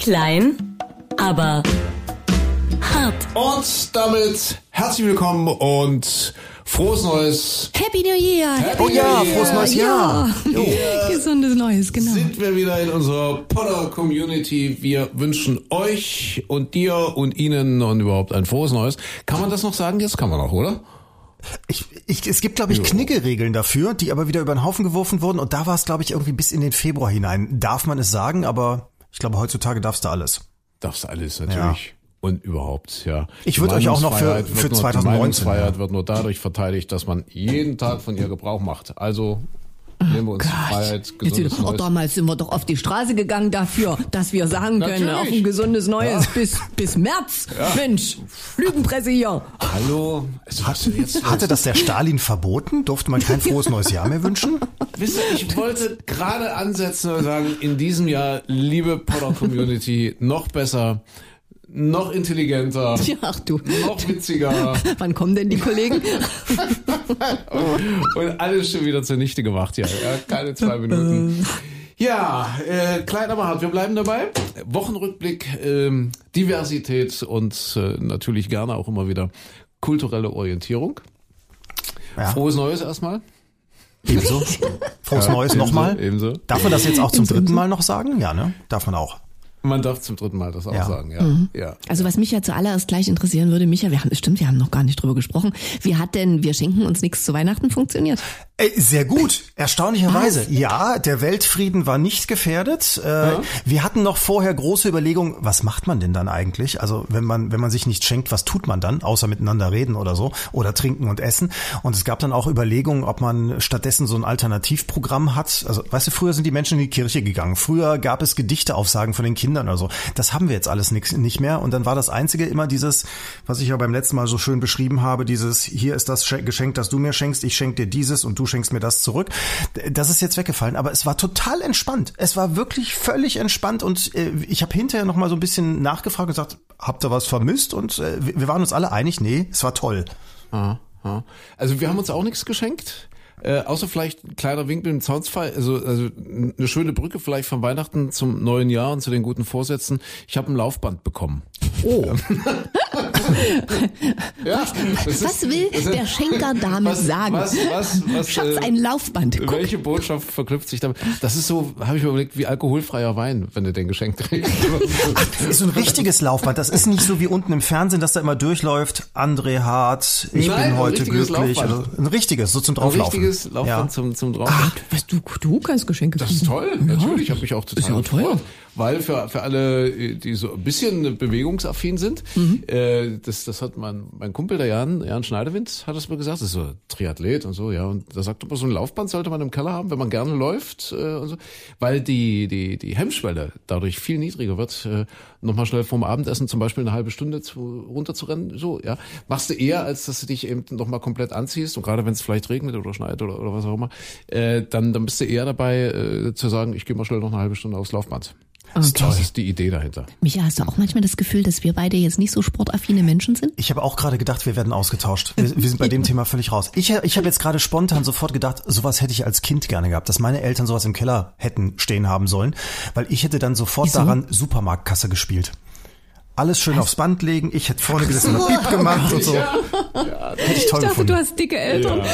Klein, aber hart. Und damit herzlich willkommen und frohes Neues. Happy New Year! Happy oh ja, New frohes neues Jahr! Ja. Gesundes Neues, genau. Sind wir wieder in unserer Potter Community. Wir wünschen euch und dir und Ihnen und überhaupt ein frohes Neues. Kann man das noch sagen? Jetzt kann man auch, oder? Ich, ich, es gibt, glaube ich, Kniggeregeln dafür, die aber wieder über den Haufen geworfen wurden. Und da war es, glaube ich, irgendwie bis in den Februar hinein. Darf man es sagen, aber ich glaube, heutzutage darfst du alles. Darfst du alles, natürlich. Ja. Und überhaupt, ja. Ich würde euch auch noch für, für 2019. Die Meinungsfreiheit ja. wird nur dadurch verteidigt, dass man jeden Tag von ihr Gebrauch macht. Also nehmen wir uns oh Freiheit, gesundes Jetzt, oh, Damals sind wir doch auf die Straße gegangen dafür, dass wir sagen können, auf ein gesundes Neues ja. bis, bis März. Ja. Mensch, Lügenpresse hier. Hallo. Hat, hatte das der Stalin verboten? Durfte man kein frohes neues Jahr mehr wünschen? Wisst ihr, ich wollte gerade ansetzen und sagen, in diesem Jahr, liebe Potter Community, noch besser noch intelligenter, ja, ach du. noch witziger. Wann kommen denn die Kollegen? und alles schon wieder zunichte gemacht, ja. ja keine zwei Minuten. Ja, äh, klein aber hart, wir bleiben dabei. Wochenrückblick, ähm, Diversität und äh, natürlich gerne auch immer wieder kulturelle Orientierung. Ja. Frohes Neues erstmal. Ebenso. Frohes ja, Neues nochmal. Ebenso. Darf man das jetzt auch zum dritten Mal noch sagen? Ja, ne? Darf man auch. Man darf zum dritten Mal das auch ja. sagen, ja. Mhm. ja. Also was mich ja zuallererst gleich interessieren würde, Micha, wir haben, stimmt, wir haben noch gar nicht drüber gesprochen. Wie hat denn Wir schenken uns nichts zu Weihnachten funktioniert? Ey, sehr gut, erstaunlicherweise. Ja, der Weltfrieden war nicht gefährdet. Äh, ja. Wir hatten noch vorher große Überlegungen, was macht man denn dann eigentlich? Also wenn man, wenn man sich nicht schenkt, was tut man dann? Außer miteinander reden oder so oder trinken und essen. Und es gab dann auch Überlegungen, ob man stattdessen so ein Alternativprogramm hat. Also weißt du, früher sind die Menschen in die Kirche gegangen. Früher gab es Gedichteaufsagen von den Kindern Kindern oder so. Das haben wir jetzt alles nix, nicht mehr. Und dann war das Einzige immer dieses, was ich ja beim letzten Mal so schön beschrieben habe, dieses, hier ist das Geschenk, das du mir schenkst, ich schenke dir dieses und du schenkst mir das zurück. Das ist jetzt weggefallen. Aber es war total entspannt. Es war wirklich völlig entspannt und äh, ich habe hinterher noch mal so ein bisschen nachgefragt und gesagt, habt ihr was vermisst? Und äh, wir waren uns alle einig, nee, es war toll. Also wir haben uns auch nichts geschenkt. Äh, außer vielleicht ein kleiner Winkel im Zaunsfall, also, also eine schöne Brücke vielleicht von Weihnachten zum neuen Jahr und zu den guten Vorsätzen. Ich habe ein Laufband bekommen. Oh. ja, was, was will ist, der Schenker damit was, sagen? Was, was, was, Schatz, ein Laufband. Guck. Welche Botschaft verknüpft sich damit? Das ist so, habe ich mir überlegt, wie alkoholfreier Wein, wenn du den geschenkt kriegst. Das ist so ein richtiges Laufband. Das ist nicht so wie unten im Fernsehen, dass da immer durchläuft. André Hart, ich Nein, bin heute glücklich. Also ein richtiges, so zum Drauflaufen. Ein richtiges Laufband ja. zum, zum Drauflaufen. Ach, weißt du, du kannst Geschenke kriegen. Das ist toll, ja. natürlich. Ich habe mich auch total ist ja gefreut weil für, für alle, die so ein bisschen bewegungsaffin sind, mhm. äh, das, das hat mein, mein Kumpel, der Jan, Jan Schneidewind, hat es mir gesagt, das ist so Triathlet und so, ja, und da sagt er, so ein Laufband sollte man im Keller haben, wenn man gerne läuft äh, und so, weil die, die, die Hemmschwelle dadurch viel niedriger wird, äh, nochmal schnell vorm Abendessen zum Beispiel eine halbe Stunde zu, runterzurennen, so, ja, machst du eher, als dass du dich eben nochmal komplett anziehst und gerade wenn es vielleicht regnet oder schneit oder, oder was auch immer, äh, dann, dann bist du eher dabei äh, zu sagen, ich gehe mal schnell noch eine halbe Stunde aufs Laufband. Okay. Das ist die Idee dahinter. Micha, hast du auch manchmal das Gefühl, dass wir beide jetzt nicht so sportaffine Menschen sind? Ich habe auch gerade gedacht, wir werden ausgetauscht. Wir, wir sind bei dem Thema völlig raus. Ich, ich habe jetzt gerade spontan sofort gedacht, sowas hätte ich als Kind gerne gehabt, dass meine Eltern sowas im Keller hätten stehen haben sollen, weil ich hätte dann sofort Wieso? daran Supermarktkasse gespielt alles schön Was? aufs Band legen. Ich hätte vorne gesessen und Piep gemacht und so. Ja. Ja, hätte ich toll ich dachte, gefunden. du hast dicke Eltern. Ja.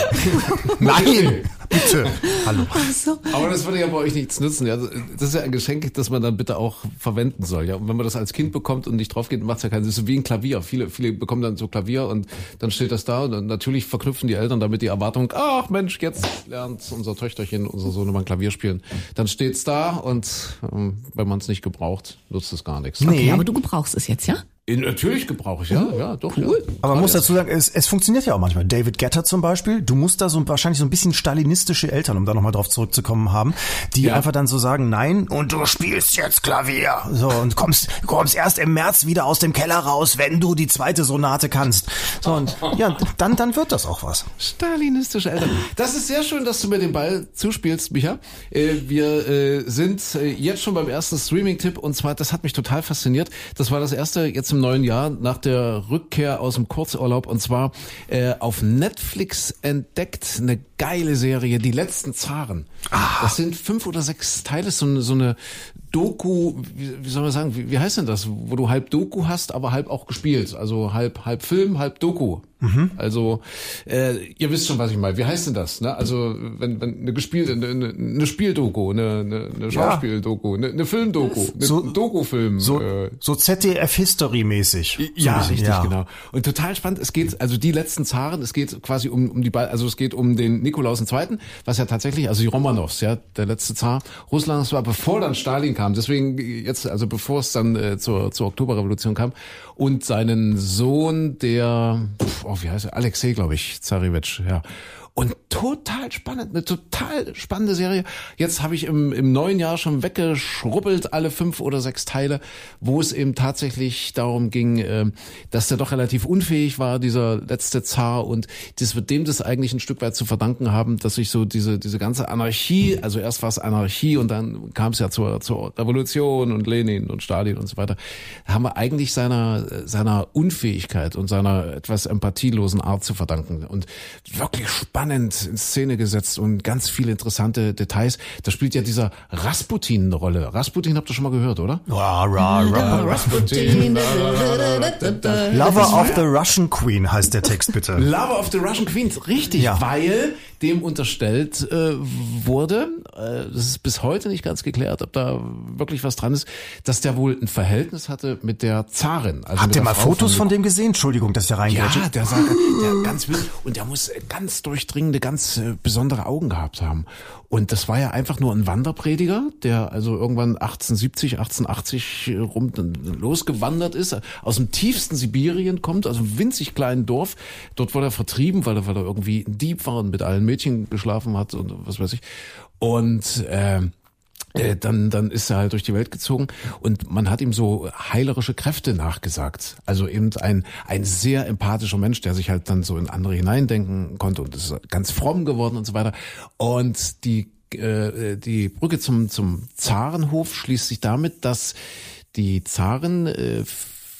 Nein, bitte. Hallo. So. Aber das würde ja bei euch nichts nützen. Ja, das ist ja ein Geschenk, das man dann bitte auch verwenden soll. Ja, und wenn man das als Kind bekommt und nicht drauf geht, macht es ja keinen Sinn. Das ist wie ein Klavier. Viele, viele bekommen dann so Klavier und dann steht das da und natürlich verknüpfen die Eltern damit die Erwartung, ach Mensch, jetzt lernt unser Töchterchen, unser Sohn mal Klavier spielen. Dann steht's da und ähm, wenn man es nicht gebraucht, nutzt es gar nichts. Nee, okay, aber du gebrauchst es jetzt, ja? Natürlich gebrauche ich, ja, ja, doch. Cool. Ja. Aber man muss dazu sagen, es, es funktioniert ja auch manchmal. David Getter zum Beispiel, du musst da so wahrscheinlich so ein bisschen stalinistische Eltern, um da nochmal drauf zurückzukommen, haben, die ja. einfach dann so sagen, nein, und du spielst jetzt Klavier. So, und kommst, kommst erst im März wieder aus dem Keller raus, wenn du die zweite Sonate kannst. So, und ja, dann, dann wird das auch was. Stalinistische Eltern. Das ist sehr schön, dass du mir den Ball zuspielst, Micha. Äh, wir äh, sind äh, jetzt schon beim ersten Streaming-Tipp und zwar, das hat mich total fasziniert. Das war das erste jetzt im neuen Jahr nach der Rückkehr aus dem Kurzurlaub und zwar äh, auf Netflix entdeckt eine geile Serie, Die letzten Zaren. Ah. Das sind fünf oder sechs Teile, so, so eine Doku, wie, wie soll man sagen, wie, wie heißt denn das, wo du halb Doku hast, aber halb auch gespielt, also halb halb Film, halb Doku. Mhm. Also äh, ihr wisst schon, was ich meine. Wie heißt denn das? Ne? Also wenn, wenn eine gespielte, eine, eine Spieldoku, eine, eine, eine Schauspieldoku, eine, eine Filmdoku, eine so, Dokufilm. So, äh, so ZDF-History-mäßig. So ja, richtig, ja. genau. Und total spannend. Es geht, also die letzten Zaren, es geht quasi um, um die, also es geht um den Nikolaus II., was ja tatsächlich, also die Romanows, ja, der letzte Zar Russlands war, bevor dann Stalin kam. Deswegen jetzt, also bevor es dann äh, zur, zur Oktoberrevolution kam und seinen Sohn, der, oh, wie heißt er, Alexei, glaube ich, Zarewitsch, ja. Und total spannend, eine total spannende Serie. Jetzt habe ich im, im neuen Jahr schon weggeschrubbelt, alle fünf oder sechs Teile, wo es eben tatsächlich darum ging, äh, dass der doch relativ unfähig war, dieser letzte Zar. Und das wird dem das eigentlich ein Stück weit zu verdanken haben, dass sich so diese, diese ganze Anarchie, also erst war es Anarchie und dann kam es ja zur, zur Revolution und Lenin und Stalin und so weiter, haben wir eigentlich seiner, seiner Unfähigkeit und seiner etwas empathielosen Art zu verdanken. Und wirklich spannend spannend in Szene gesetzt und ganz viele interessante Details. Da spielt ja dieser Rasputin eine Rolle. Rasputin habt ihr schon mal gehört, oder? Ra, ra, ra, Rasputin. Lover of the Russian Queen heißt der Text bitte. Lover of the Russian Queen, richtig, ja. weil dem unterstellt äh, wurde, äh, das ist bis heute nicht ganz geklärt, ob da wirklich was dran ist, dass der wohl ein Verhältnis hatte mit der Zarin. Also Habt ihr mal Frau Fotos von, von, dem gesehen? Entschuldigung, dass der reingeht. Ja, der sah der ganz wild und der muss ganz durchdringende, ganz äh, besondere Augen gehabt haben. Und das war ja einfach nur ein Wanderprediger, der also irgendwann 1870, 1880 rum losgewandert ist, aus dem tiefsten Sibirien kommt, also einem winzig kleinen Dorf. Dort wurde er vertrieben, weil er, weil er irgendwie ein Dieb war und mit allen Mädchen geschlafen hat und was weiß ich. Und äh, äh, dann, dann ist er halt durch die Welt gezogen und man hat ihm so heilerische Kräfte nachgesagt. Also eben ein, ein sehr empathischer Mensch, der sich halt dann so in andere hineindenken konnte und ist ganz fromm geworden und so weiter. Und die, äh, die Brücke zum, zum Zarenhof schließt sich damit, dass die Zaren äh,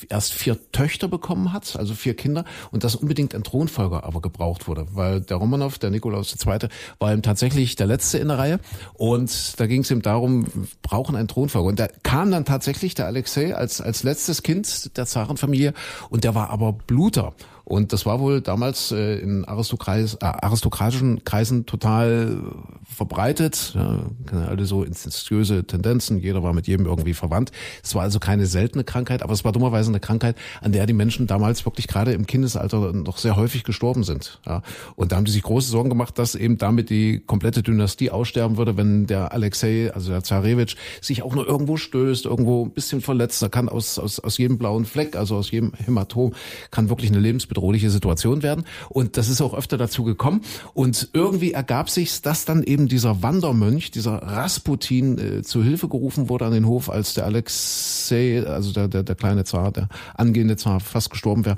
erst vier Töchter bekommen hat, also vier Kinder, und dass unbedingt ein Thronfolger aber gebraucht wurde, weil der Romanov, der Nikolaus II., war ihm tatsächlich der Letzte in der Reihe und da ging es ihm darum, brauchen einen Thronfolger. Und da kam dann tatsächlich der Alexei als, als letztes Kind der Zarenfamilie und der war aber Bluter. Und das war wohl damals äh, in Aristokreis, äh, aristokratischen Kreisen total verbreitet. Ja, alle so incestuöse Tendenzen, jeder war mit jedem irgendwie verwandt. Es war also keine seltene Krankheit, aber es war dummerweise eine Krankheit, an der die Menschen damals wirklich gerade im Kindesalter noch sehr häufig gestorben sind. Ja. Und da haben die sich große Sorgen gemacht, dass eben damit die komplette Dynastie aussterben würde, wenn der Alexei, also der Zarewitsch, sich auch nur irgendwo stößt, irgendwo ein bisschen verletzt. Da kann aus, aus, aus jedem blauen Fleck, also aus jedem Hämatom, kann wirklich eine Lebensbedrohung bedrohliche Situation werden. Und das ist auch öfter dazu gekommen. Und irgendwie ergab sich, dass dann eben dieser Wandermönch, dieser Rasputin, äh, zu Hilfe gerufen wurde an den Hof, als der Alexei, also der, der, der kleine Zar, der angehende Zar, fast gestorben wäre.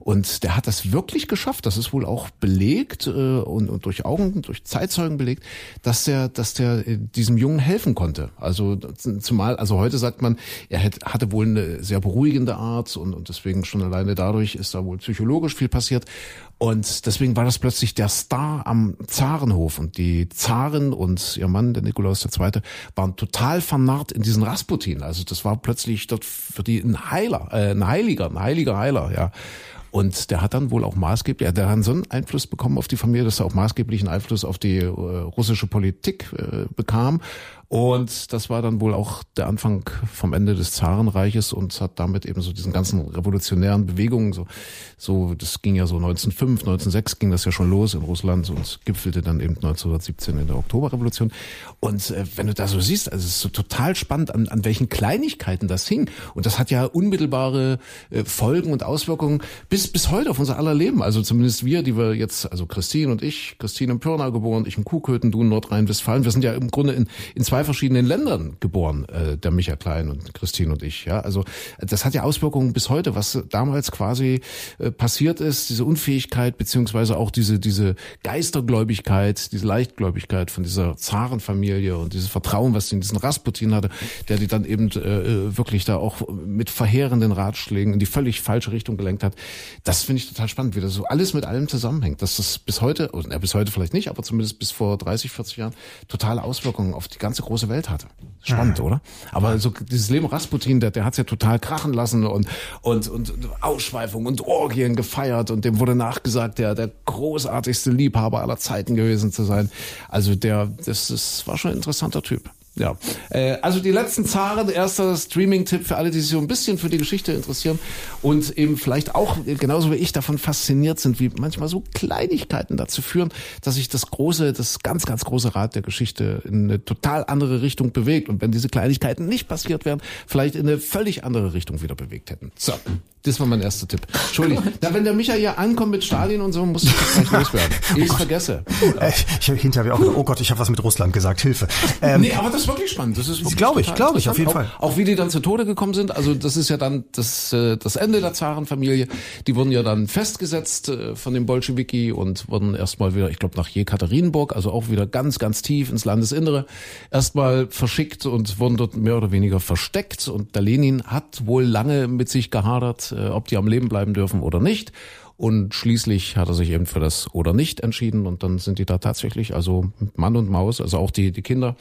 Und der hat das wirklich geschafft. Das ist wohl auch belegt äh, und, und durch Augen, durch Zeitzeugen belegt, dass der, dass der äh, diesem Jungen helfen konnte. Also zumal, also heute sagt man, er hätte, hatte wohl eine sehr beruhigende Art und, und deswegen schon alleine dadurch ist da wohl psychologisch viel passiert. Und deswegen war das plötzlich der Star am Zarenhof. Und die Zaren und ihr Mann, der Nikolaus II., waren total vernarrt in diesen Rasputin. Also das war plötzlich dort für die ein Heiler, äh, ein Heiliger, ein heiliger Heiler, ja. Und der hat dann wohl auch maßgeblich, der hat so einen Einfluss bekommen auf die Familie, dass er auch maßgeblichen Einfluss auf die äh, russische Politik äh, bekam. Und das war dann wohl auch der Anfang vom Ende des Zarenreiches und hat damit eben so diesen ganzen revolutionären Bewegungen, so, so, das ging ja so 1905, 1906 ging das ja schon los in Russland und gipfelte dann eben 1917 in der Oktoberrevolution. Und äh, wenn du da so siehst, also es ist so total spannend, an, an welchen Kleinigkeiten das hing. Und das hat ja unmittelbare äh, Folgen und Auswirkungen bis, bis heute auf unser aller Leben. Also zumindest wir, die wir jetzt, also Christine und ich, Christine in Pirna geboren, ich in Kuhköthen, du in Nordrhein-Westfalen, wir sind ja im Grunde in, in zwei zwei verschiedenen Ländern geboren, äh, der Micha Klein und Christine und ich. Ja, also das hat ja Auswirkungen bis heute, was damals quasi äh, passiert ist, diese Unfähigkeit beziehungsweise auch diese diese Geistergläubigkeit, diese Leichtgläubigkeit von dieser Zarenfamilie und dieses Vertrauen, was sie in diesen Rasputin hatte, der die dann eben äh, wirklich da auch mit verheerenden Ratschlägen in die völlig falsche Richtung gelenkt hat. Das finde ich total spannend, wie das so alles mit allem zusammenhängt. Dass das bis heute, oder, bis heute vielleicht nicht, aber zumindest bis vor 30, 40 Jahren totale Auswirkungen auf die ganze große Welt hatte. Spannend, ja. oder? Aber so dieses Leben Rasputin, der, der hat's ja total krachen lassen und, und, und Ausschweifung und Orgien gefeiert und dem wurde nachgesagt, der, der großartigste Liebhaber aller Zeiten gewesen zu sein. Also der, das, das war schon ein interessanter Typ. Ja, äh, also die letzten Zaren, erster Streaming-Tipp für alle, die sich so ein bisschen für die Geschichte interessieren und eben vielleicht auch genauso wie ich davon fasziniert sind, wie manchmal so Kleinigkeiten dazu führen, dass sich das große, das ganz, ganz große Rad der Geschichte in eine total andere Richtung bewegt. Und wenn diese Kleinigkeiten nicht passiert wären, vielleicht in eine völlig andere Richtung wieder bewegt hätten. So, das war mein erster Tipp. Entschuldigung. Na, wenn der Micha hier ankommt mit Stalin und so, muss ich das gleich loswerden. Ich oh vergesse. Äh, ich habe hinterher auch, oh Gott, ich habe was mit Russland gesagt, Hilfe. Ähm, nee, aber das ist wirklich spannend. Das ist glaube ich, glaube ich, auf jeden auch, Fall. Auch wie die dann zu Tode gekommen sind. Also das ist ja dann das, äh, das Ende der Zarenfamilie. Die wurden ja dann festgesetzt äh, von den Bolschewiki und wurden erstmal wieder, ich glaube, nach Jekaterinburg, also auch wieder ganz, ganz tief ins Landesinnere, erstmal verschickt und wurden dort mehr oder weniger versteckt. Und der Lenin hat wohl lange mit sich gehadert äh, ob die am Leben bleiben dürfen oder nicht. Und schließlich hat er sich eben für das oder nicht entschieden und dann sind die da tatsächlich, also Mann und Maus, also auch die, die Kinder,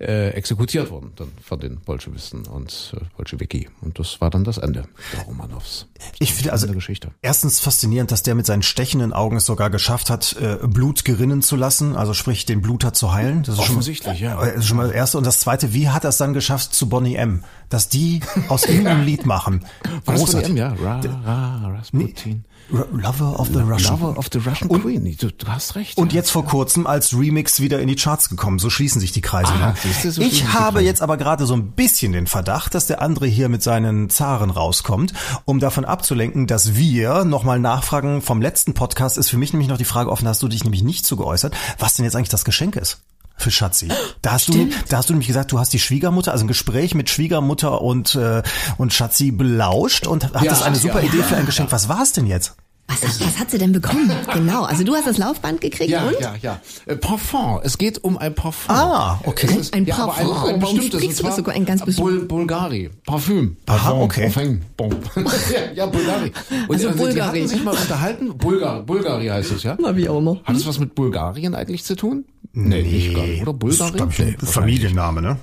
äh, exekutiert worden dann von den Bolschewisten und äh, Bolschewiki. Und das war dann das Ende der Romanows. Ich finde also Geschichte. erstens faszinierend, dass der mit seinen stechenden Augen es sogar geschafft hat, äh, Blut gerinnen zu lassen, also sprich den Bluter zu heilen. Das ist Offensichtlich, schon, ja. Das ist schon mal das Erste. Und das Zweite, wie hat er es dann geschafft zu Bonnie M., dass die aus ihm ein Lied machen? Großartig. ja. Ra, ra, Rasputin. Lover of the Russian. Lover of the Russian und, Queen. Du, du, hast recht. Und jetzt vor kurzem als Remix wieder in die Charts gekommen. So schließen sich die Kreise. Ah, so ich habe jetzt aber gerade so ein bisschen den Verdacht, dass der andere hier mit seinen Zaren rauskommt, um davon abzulenken, dass wir nochmal nachfragen vom letzten Podcast. Ist für mich nämlich noch die Frage offen, hast du dich nämlich nicht zu geäußert, was denn jetzt eigentlich das Geschenk ist für Schatzi. Da hast Stimmt. du, da hast du nämlich gesagt, du hast die Schwiegermutter, also ein Gespräch mit Schwiegermutter und äh, und Schatzi belauscht und hattest ja, eine super ja, Idee für ein Geschenk. Was war es denn jetzt? Was, was hat sie denn bekommen? Genau. Also du hast das Laufband gekriegt ja, und? Ja, ja, äh, Parfum. Es geht um ein Parfum. Ah, okay. Ist, ein ja, Parfum. ein, ein Warum sprichst du das sogar ein ganz Bul Bulgari. Parfüm. Aha, okay. Parfum. ja, ja, Bulgari. Und also, also Bulgari. Die hatten sich mal unterhalten. Bulgar, Bulgari heißt es, ja? Na, wie auch immer. Hat es was mit Bulgarien eigentlich zu tun? Nee, nee nicht nicht. Oder Bulgari? Nee, Familienname, ne?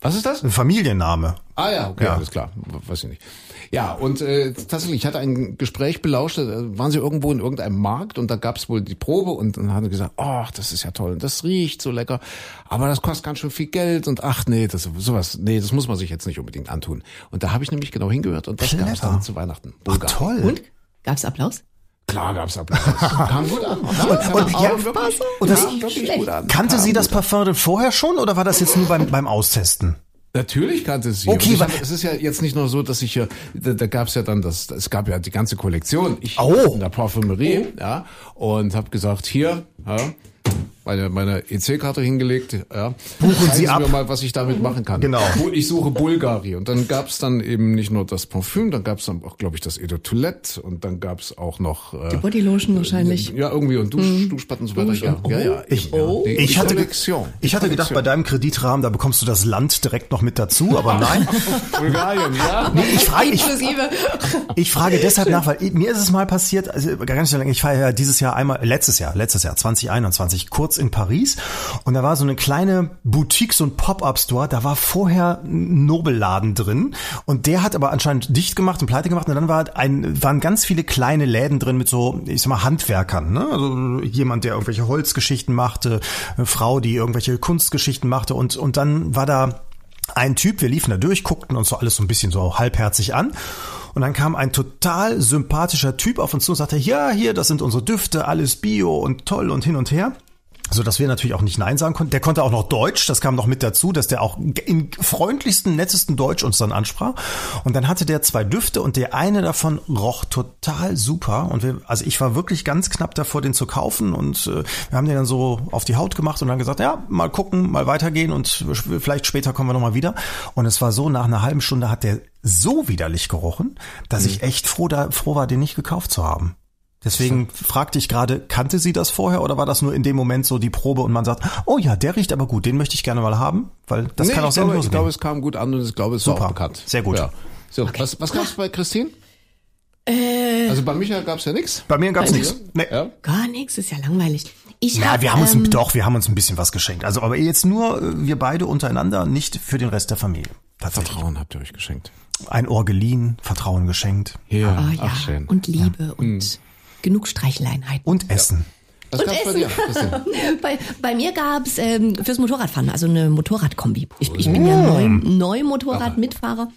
Was ist das? Ein Familienname. Ah ja, okay, ja. alles klar. Weiß ich nicht. Ja, und äh, tatsächlich, ich hatte ein Gespräch belauscht, da waren sie irgendwo in irgendeinem Markt und da gab's wohl die Probe und dann haben sie gesagt, ach, das ist ja toll und das riecht so lecker, aber das kostet ganz schön viel Geld und ach nee, das sowas, nee, das muss man sich jetzt nicht unbedingt antun. Und da habe ich nämlich genau hingehört und das gab's dann zu Weihnachten. Ach, toll. Und? Gab's Applaus? Klar gab's Applaus. Kam gut an. und, und, ja, wirklich, und das, ja, gut an. Kannte Kam sie das Parfum denn vorher schon oder war das jetzt nur beim, beim Austesten? Natürlich kannte sie. Okay, weil es ist ja jetzt nicht nur so, dass ich hier, da, da gab es ja dann das, es gab ja die ganze Kollektion. Ich oh. in der Parfümerie, oh. ja, und habe gesagt, hier, ja, meine, meine EC-Karte hingelegt. Ja. Buchen Sie, Sie ab. mir mal, was ich damit machen kann. Genau. Ich suche Bulgari. Und dann gab's dann eben nicht nur das Parfüm, dann gab's dann auch, glaube ich, das Eau de Toilette und dann gab's auch noch... Äh, Die Bodylotion wahrscheinlich. Ja, irgendwie und Dusch, mhm. Duschspatten und so weiter. Ja, ja, ja. Ich, oh. die, ich, hatte, ich hatte gedacht, bei deinem Kreditrahmen, da bekommst du das Land direkt noch mit dazu, aber nein. Bulgarien, ja. Nee, ich frage, ich, ich frage deshalb nach, weil mir ist es mal passiert, also gar nicht so lange, ich fahre ja dieses Jahr einmal, letztes Jahr, letztes Jahr, 2021, kurz in Paris. Und da war so eine kleine Boutique, so ein Pop-Up-Store, da war vorher ein Nobelladen drin. Und der hat aber anscheinend dicht gemacht und pleite gemacht. Und dann war ein, waren ganz viele kleine Läden drin mit so, ich sag mal, Handwerkern, ne? Also jemand, der irgendwelche Holzgeschichten machte, eine Frau, die irgendwelche Kunstgeschichten machte. Und, und dann war da ein Typ, wir liefen da durch, guckten uns so alles so ein bisschen so halbherzig an. Und dann kam ein total sympathischer Typ auf uns zu und sagte, ja, hier, das sind unsere Düfte, alles Bio und toll und hin und her so dass wir natürlich auch nicht Nein sagen konnten. Der konnte auch noch Deutsch, das kam noch mit dazu, dass der auch im freundlichsten, nettesten Deutsch uns dann ansprach. Und dann hatte der zwei Düfte und der eine davon roch total super. Und wir, also ich war wirklich ganz knapp davor, den zu kaufen. Und äh, wir haben den dann so auf die Haut gemacht und dann gesagt, ja, mal gucken, mal weitergehen und vielleicht später kommen wir nochmal wieder. Und es war so, nach einer halben Stunde hat der so widerlich gerochen, dass mhm. ich echt froh, da, froh war, den nicht gekauft zu haben. Deswegen fragte ich gerade, kannte sie das vorher oder war das nur in dem Moment so die Probe und man sagt, oh ja, der riecht aber gut, den möchte ich gerne mal haben, weil das nee, kann auch sehr glaube, Ich glaube, es kam gut an und ich glaube, es Super. war auch bekannt. Sehr gut. Ja. So, okay. was, was gab es bei Christine? Äh, also bei Micha gab es ja nichts. Bei mir gab es nichts. Nee. Ja? Gar nichts, ist ja langweilig. Ich Ja, hab, wir haben uns ähm, doch, wir haben uns ein bisschen was geschenkt. Also aber jetzt nur äh, wir beide untereinander, nicht für den Rest der Familie. Vertrauen habt ihr euch geschenkt. Ein Ohr geliehen, Vertrauen geschenkt Hier, Ah, ja. ach schön. Und Liebe und genug Streicheleinheiten. und Essen. Was gab's bei dir? Christian? Bei, bei mir gab's ähm, fürs Motorradfahren, also eine Motorradkombi. Ich, ich bin ja neu, neu Motorradmitfahrer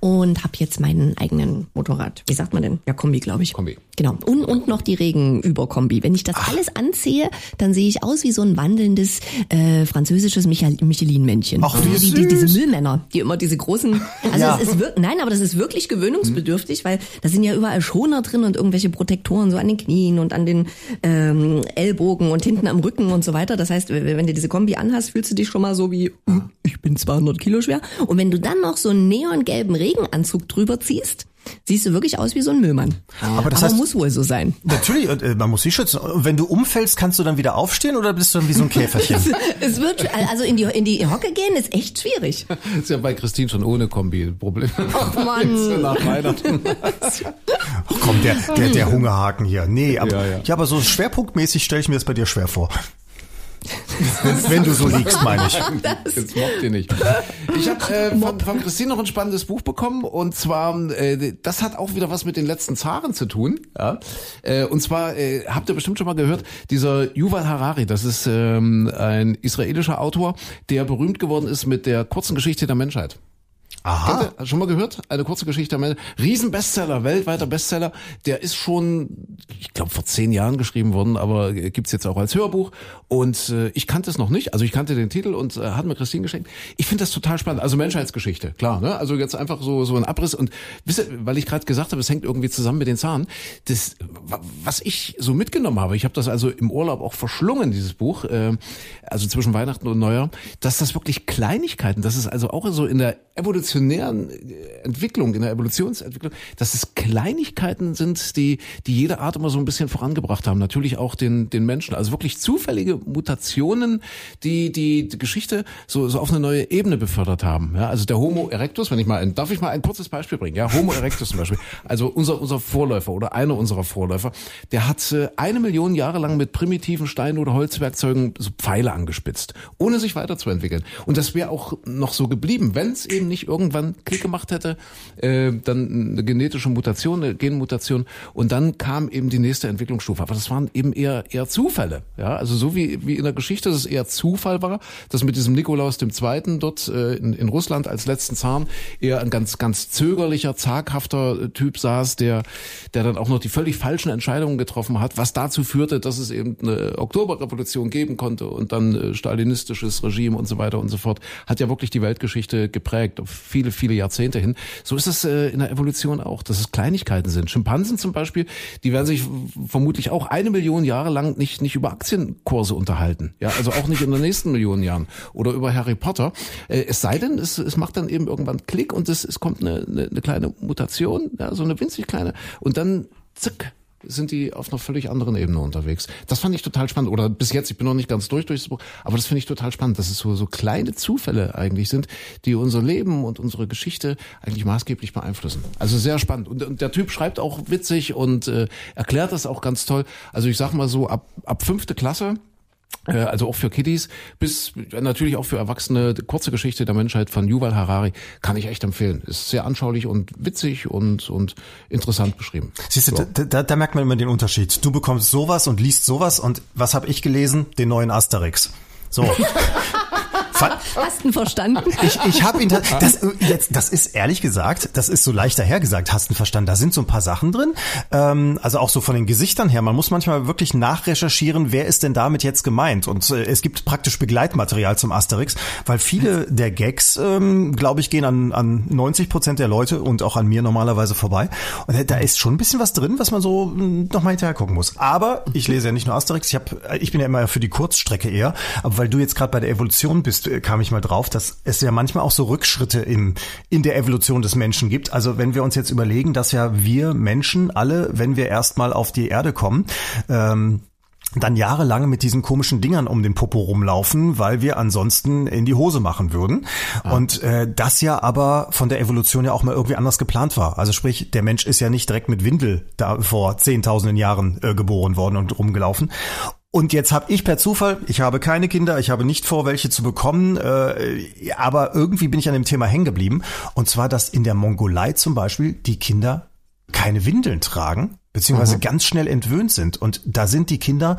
und habe jetzt meinen eigenen Motorrad. Wie sagt man denn? Ja, Kombi, glaube ich. Kombi. Genau. Und, und noch die Regenüberkombi. Wenn ich das alles anziehe, dann sehe ich aus wie so ein wandelndes äh, französisches Michel- Michelin-Männchen. Ach, wie die, die, diese süß. Müllmänner, die immer diese großen. Also Ja. es ist wirklich, nein, aber das ist wirklich gewöhnungsbedürftig, weil da sind ja überall Schoner drin und irgendwelche Protektoren so an den Knien und an den ähm, Ellbogen und hinten am Rücken und so weiter. Das heißt, wenn du diese Kombi anhast, fühlst du dich schon mal so wie, hm, ich bin 200 Kilo schwer. Und wenn du dann noch so einen neongelben Regenanzug drüber ziehst, siehst du wirklich aus wie so ein Müllmann. Aber das heißt- muss wohl so sein. Natürlich, und, äh, man muss sich schützen. Und wenn du umfällst, kannst du dann wieder aufstehen oder bist du dann wie so ein Käferchen? es wird, also in die, in die Hocke gehen ist echt schwierig. Ist ja bei Christine schon ohne Kombi ein Problem. Ach Mann. Nach Weihnachten. Ach komm, der, der, der Hungerhaken hier. Nee, aber, Ja, ja, ja. aber so schwerpunktmäßig stelle ich mir das bei dir schwer vor. Wenn, wenn du so liegst, meine ich. Jetzt mobbt ihr nicht. Ich habe äh, von, von Christine noch ein spannendes Buch bekommen und zwar, äh, das hat auch wieder was mit den letzten Zaren zu tun. Ja? Äh, und zwar äh, habt ihr bestimmt schon mal gehört, dieser Yuval Harari, das ist ähm, ein israelischer Autor, der berühmt geworden ist mit der kurzen Geschichte der Menschheit. Aha. Ihr? Schon mal gehört? Eine kurze Geschichte. am Ende. Riesenbestseller, weltweiter Bestseller. Der ist schon, ich glaube, vor zehn Jahren geschrieben worden, aber gibt's jetzt auch als Hörbuch. Und äh, ich kannte es noch nicht. Also ich kannte den Titel und äh, hat mir Christine geschenkt. Ich finde das total spannend. Also Menschheitsgeschichte, klar. Ne? Also jetzt einfach so so ein Abriss. Und wisst ihr, weil ich gerade gesagt habe, es hängt irgendwie zusammen mit den Zahlen. Das, wa- was ich so mitgenommen habe, ich habe das also im Urlaub auch verschlungen, dieses Buch, äh, also zwischen Weihnachten und Neujahr, dass das wirklich Kleinigkeiten, das ist also auch so in der evolutionären äh, Entwicklung, in der Evolutionsentwicklung, dass es Kleinigkeiten sind, die, die jede Art immer so ein bisschen vorangebracht haben. Natürlich auch den, den Menschen. Also wirklich zufällige Mutationen, die, die, Geschichte so, so auf eine neue Ebene befördert haben. Ja, also der Homo erectus, wenn ich mal ein, darf ich mal ein kurzes Beispiel bringen? Ja, Homo erectus zum Beispiel. Also unser, unser Vorläufer oder einer unserer Vorläufer, der hat äh, eine Million Jahre lang mit primitiven Stein- oder Holzwerkzeugen so Pfeile angespitzt, ohne sich weiterzuentwickeln. Und das wäre auch noch so geblieben, wenn es eben nicht irgendwann Klick gemacht hätte, äh, dann eine genetische Mutation, eine Genmutation und dann kam eben die nächste Entwicklungsstufe. Aber das waren eben eher eher Zufälle. Ja, also so wie wie in der Geschichte, dass es eher Zufall war, dass mit diesem Nikolaus dem Zweiten dort äh, in, in Russland als letzten Zahn eher ein ganz ganz zögerlicher, zaghafter äh, Typ saß, der der dann auch noch die völlig falschen Entscheidungen getroffen hat, was dazu führte, dass es eben eine Oktoberrevolution geben konnte und dann äh, stalinistisches Regime und so weiter und so fort, hat ja wirklich die Weltgeschichte geprägt, auf viele, viele Jahrzehnte hin. So ist es äh, in der Evolution auch, dass es Kleinigkeiten sind. Schimpansen zum Beispiel, die werden sich vermutlich auch eine Million Jahre lang nicht, nicht über Aktienkurse unterhalten. Ja, also auch nicht in den nächsten Millionen Jahren oder über Harry Potter. Äh, es sei denn, es, es macht dann eben irgendwann Klick und es, es kommt eine, eine, eine kleine Mutation, ja, so eine winzig kleine und dann zack, sind die auf einer völlig anderen Ebene unterwegs. Das fand ich total spannend. Oder bis jetzt, ich bin noch nicht ganz durch durch das Buch, aber das finde ich total spannend, dass es so, so kleine Zufälle eigentlich sind, die unser Leben und unsere Geschichte eigentlich maßgeblich beeinflussen. Also sehr spannend. Und, und der Typ schreibt auch witzig und äh, erklärt das auch ganz toll. Also ich sag mal so, ab, ab fünfte Klasse also auch für Kiddies, bis äh, natürlich auch für Erwachsene, kurze Geschichte der Menschheit von Yuval Harari, kann ich echt empfehlen. Ist sehr anschaulich und witzig und, und interessant beschrieben. Siehst du, da, da, da merkt man immer den Unterschied. Du bekommst sowas und liest sowas und was habe ich gelesen? Den neuen Asterix. So. Hast du ihn verstanden? Ich, ich habe ihn, das, jetzt, das ist ehrlich gesagt, das ist so leicht dahergesagt, hast du verstanden. Da sind so ein paar Sachen drin, ähm, also auch so von den Gesichtern her. Man muss manchmal wirklich nachrecherchieren, wer ist denn damit jetzt gemeint. Und äh, es gibt praktisch Begleitmaterial zum Asterix, weil viele der Gags, ähm, glaube ich, gehen an, an 90 Prozent der Leute und auch an mir normalerweise vorbei. Und da- da ist schon ein bisschen was drin, was man so mm, noch mal hinterher gucken muss. Aber ich lese ja nicht nur Asterix, ich, hab, ich bin ja immer für die Kurzstrecke eher. Aber weil du jetzt gerade bei der Evolution bist, äh, kam ich mal drauf, dass es ja manchmal auch so Rückschritte in, in der Evolution des Menschen gibt. Also wenn wir uns jetzt überlegen, dass ja wir Menschen alle, wenn wir erstmal auf die Erde kommen, ähm, dann jahrelang mit diesen komischen Dingern um den Popo rumlaufen, weil wir ansonsten in die Hose machen würden. Und äh, das ja aber von der Evolution ja auch mal irgendwie anders geplant war. Also sprich, der Mensch ist ja nicht direkt mit Windel da vor zehntausenden Jahren äh, geboren worden und rumgelaufen. Und jetzt habe ich per Zufall, ich habe keine Kinder, ich habe nicht vor, welche zu bekommen, äh, aber irgendwie bin ich an dem Thema hängen geblieben. Und zwar, dass in der Mongolei zum Beispiel die Kinder keine Windeln tragen, beziehungsweise mhm. ganz schnell entwöhnt sind. Und da sind die Kinder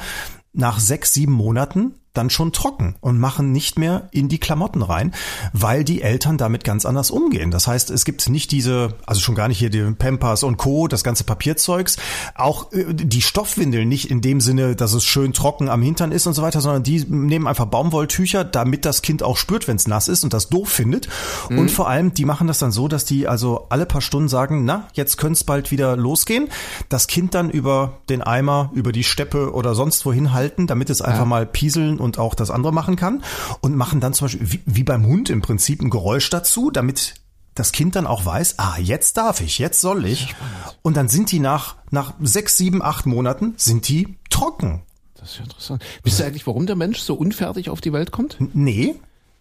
nach sechs, sieben Monaten dann schon trocken und machen nicht mehr in die Klamotten rein, weil die Eltern damit ganz anders umgehen. Das heißt, es gibt nicht diese, also schon gar nicht hier die Pampers und Co., das ganze Papierzeugs, auch äh, die Stoffwindeln nicht in dem Sinne, dass es schön trocken am Hintern ist und so weiter, sondern die nehmen einfach Baumwolltücher, damit das Kind auch spürt, wenn es nass ist und das doof findet. Mhm. Und vor allem, die machen das dann so, dass die also alle paar Stunden sagen, na, jetzt könnte es bald wieder losgehen. Das Kind dann über den Eimer, über die Steppe oder sonst wohin halten, damit es einfach ja. mal pieseln und auch das andere machen kann und machen dann zum Beispiel wie, wie beim Hund im Prinzip ein Geräusch dazu, damit das Kind dann auch weiß, ah, jetzt darf ich, jetzt soll ich. Und dann sind die nach, nach sechs, sieben, acht Monaten, sind die trocken. Das ist ja interessant. Wisst ihr eigentlich, warum der Mensch so unfertig auf die Welt kommt? Nee.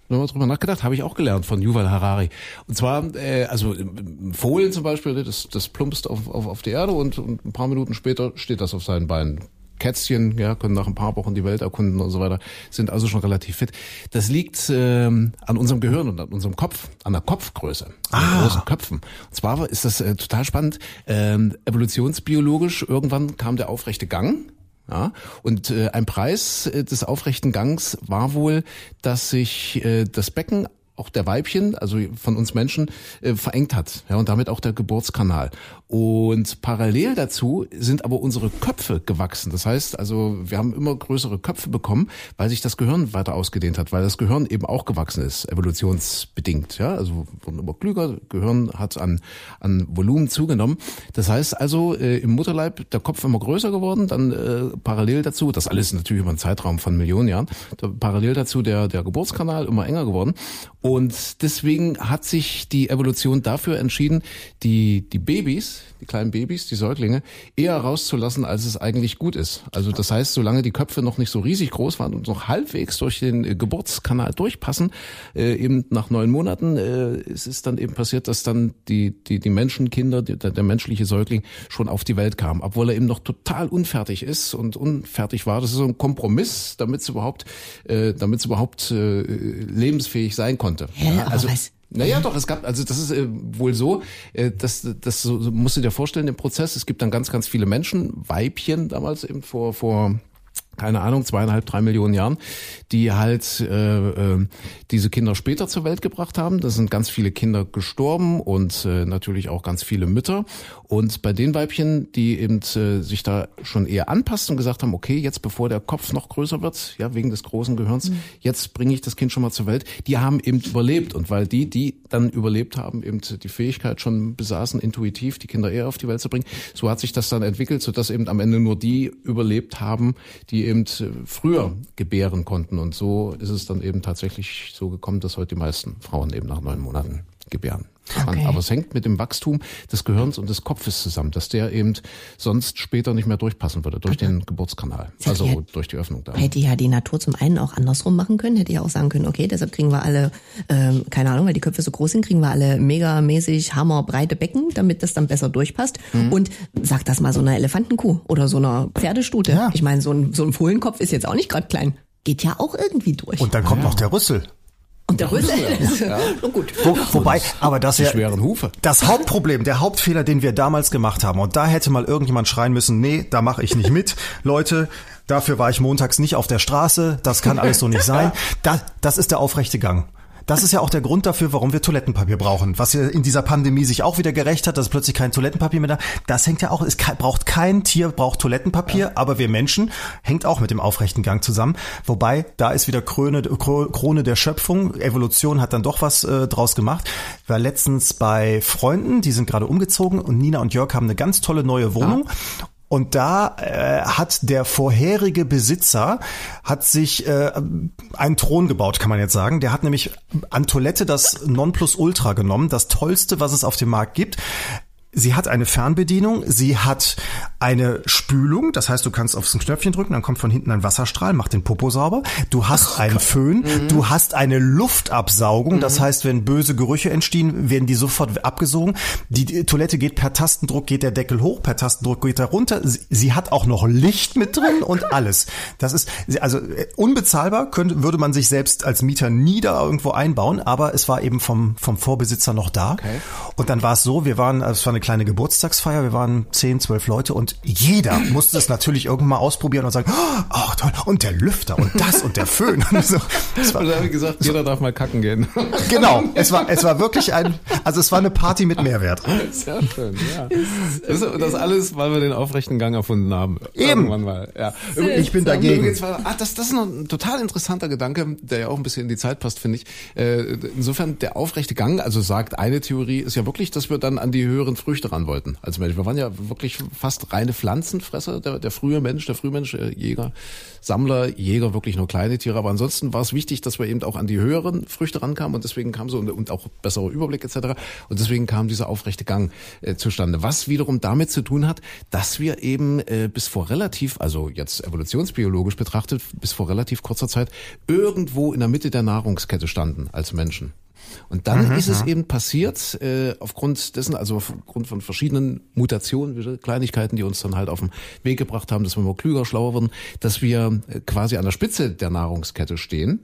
Nochmal drüber nachgedacht, habe ich auch gelernt von Yuval Harari. Und zwar, äh, also Fohlen zum Beispiel, das, das plumpst auf, auf, auf die Erde und, und ein paar Minuten später steht das auf seinen Beinen. Kätzchen, ja, können nach ein paar Wochen die Welt erkunden und so weiter, sind also schon relativ fit. Das liegt ähm, an unserem Gehirn und an unserem Kopf, an der Kopfgröße, an ah. großen Köpfen. Und zwar ist das äh, total spannend. Ähm, evolutionsbiologisch irgendwann kam der aufrechte Gang. Ja, und äh, ein Preis äh, des aufrechten Gangs war wohl, dass sich äh, das Becken auch der Weibchen, also von uns Menschen, äh, verengt hat. Ja, und damit auch der Geburtskanal. Und parallel dazu sind aber unsere Köpfe gewachsen. Das heißt, also wir haben immer größere Köpfe bekommen, weil sich das Gehirn weiter ausgedehnt hat, weil das Gehirn eben auch gewachsen ist, evolutionsbedingt. Ja, also wurden immer klüger, Gehirn hat an, an Volumen zugenommen. Das heißt also, äh, im Mutterleib der Kopf immer größer geworden, dann äh, parallel dazu, das alles natürlich über einen Zeitraum von Millionen Jahren, parallel dazu der, der Geburtskanal immer enger geworden. Und deswegen hat sich die Evolution dafür entschieden, die, die Babys, die kleinen Babys, die Säuglinge, eher rauszulassen, als es eigentlich gut ist. Also das heißt, solange die Köpfe noch nicht so riesig groß waren und noch halbwegs durch den äh, Geburtskanal durchpassen, äh, eben nach neun Monaten äh, ist es dann eben passiert, dass dann die, die, die Menschenkinder, die, der, der menschliche Säugling schon auf die Welt kam, obwohl er eben noch total unfertig ist und unfertig war. Das ist so ein Kompromiss, damit es überhaupt, äh, damit es überhaupt äh, lebensfähig sein konnte. Hä, ja, also, was? Naja, doch, es gab, also das ist äh, wohl so, äh, das, das so, so musst du dir vorstellen, im Prozess, es gibt dann ganz, ganz viele Menschen, Weibchen damals eben vor, vor keine Ahnung, zweieinhalb, drei Millionen Jahren, die halt äh, äh, diese Kinder später zur Welt gebracht haben. Da sind ganz viele Kinder gestorben und äh, natürlich auch ganz viele Mütter. Und bei den Weibchen, die eben äh, sich da schon eher anpassten und gesagt haben, okay, jetzt bevor der Kopf noch größer wird, ja, wegen des großen Gehirns, mhm. jetzt bringe ich das Kind schon mal zur Welt, die haben eben überlebt. Und weil die, die dann überlebt haben, eben die Fähigkeit schon besaßen, intuitiv die Kinder eher auf die Welt zu bringen, so hat sich das dann entwickelt, sodass eben am Ende nur die überlebt haben, die eben früher gebären konnten. Und so ist es dann eben tatsächlich so gekommen, dass heute die meisten Frauen eben nach neun Monaten gebären. Okay. Aber es hängt mit dem Wachstum des Gehirns und des Kopfes zusammen, dass der eben sonst später nicht mehr durchpassen würde, durch okay. den Geburtskanal, also ja, durch die Öffnung da. Hätte ja die Natur zum einen auch andersrum machen können, hätte ja auch sagen können, okay, deshalb kriegen wir alle, ähm, keine Ahnung, weil die Köpfe so groß sind, kriegen wir alle megamäßig hammerbreite Becken, damit das dann besser durchpasst. Mhm. Und sag das mal so einer Elefantenkuh oder so einer Pferdestute. Ja. Ich meine, so ein, so ein Fohlenkopf ist jetzt auch nicht gerade klein geht ja auch irgendwie durch. Und dann kommt ja. noch der Rüssel. Und der Rüssel. Ja. oh gut. Wo, wobei, aber das ja schweren Hufe. Das Hauptproblem, der Hauptfehler, den wir damals gemacht haben, und da hätte mal irgendjemand schreien müssen, nee, da mache ich nicht mit, Leute. Dafür war ich montags nicht auf der Straße. Das kann alles so nicht sein. Das, das ist der aufrechte Gang. Das ist ja auch der Grund dafür, warum wir Toilettenpapier brauchen. Was ja in dieser Pandemie sich auch wieder gerecht hat, dass plötzlich kein Toilettenpapier mehr da. Das hängt ja auch, es braucht kein Tier, braucht Toilettenpapier, ja. aber wir Menschen hängt auch mit dem aufrechten Gang zusammen. Wobei, da ist wieder Krone, Krone der Schöpfung. Evolution hat dann doch was äh, draus gemacht. Ich war letztens bei Freunden, die sind gerade umgezogen und Nina und Jörg haben eine ganz tolle neue Wohnung. Ja. Und da äh, hat der vorherige Besitzer hat sich äh, einen Thron gebaut, kann man jetzt sagen. Der hat nämlich an Toilette das Nonplusultra genommen, das tollste, was es auf dem Markt gibt Sie hat eine Fernbedienung, sie hat eine Spülung, das heißt, du kannst aufs Knöpfchen drücken, dann kommt von hinten ein Wasserstrahl, macht den Popo sauber. Du hast oh einen Föhn, mhm. du hast eine Luftabsaugung, mhm. das heißt, wenn böse Gerüche entstehen, werden die sofort abgesogen. Die Toilette geht per Tastendruck, geht der Deckel hoch, per Tastendruck geht er runter. Sie, sie hat auch noch Licht mit drin und alles. Das ist also äh, unbezahlbar, könnte, würde man sich selbst als Mieter nie da irgendwo einbauen, aber es war eben vom, vom Vorbesitzer noch da. Okay. Und dann war es so, wir waren, es war eine kleine Geburtstagsfeier, wir waren zehn, zwölf Leute und jeder musste es natürlich irgendwann mal ausprobieren und sagen, oh toll, und der Lüfter und das und der Föhn. Und so. War, und dann gesagt, so. jeder darf mal kacken gehen. Genau, es war, es war wirklich ein, also es war eine Party mit Mehrwert. Sehr schön, ja. Das, das alles, weil wir den aufrechten Gang erfunden haben. Eben. Mal, ja. Ich bin dagegen. ah, das, das ist noch ein total interessanter Gedanke, der ja auch ein bisschen in die Zeit passt, finde ich. Äh, insofern, der aufrechte Gang, also sagt eine Theorie, ist ja wirklich, dass wir dann an die höheren Früchte ran wollten als Mensch. Wir waren ja wirklich fast reine Pflanzenfresser, der, der frühe Mensch, der Frühmensch, äh, Jäger, Sammler, Jäger, wirklich nur kleine Tiere. Aber ansonsten war es wichtig, dass wir eben auch an die höheren Früchte rankamen und deswegen kam so und, und auch besserer Überblick etc. Und deswegen kam dieser aufrechte Gang äh, zustande. Was wiederum damit zu tun hat, dass wir eben äh, bis vor relativ, also jetzt evolutionsbiologisch betrachtet, bis vor relativ kurzer Zeit irgendwo in der Mitte der Nahrungskette standen als Menschen. Und dann mhm, ist es eben passiert, äh, aufgrund dessen, also aufgrund von verschiedenen Mutationen, Kleinigkeiten, die uns dann halt auf den Weg gebracht haben, dass wir mal klüger, schlauer wurden, dass wir äh, quasi an der Spitze der Nahrungskette stehen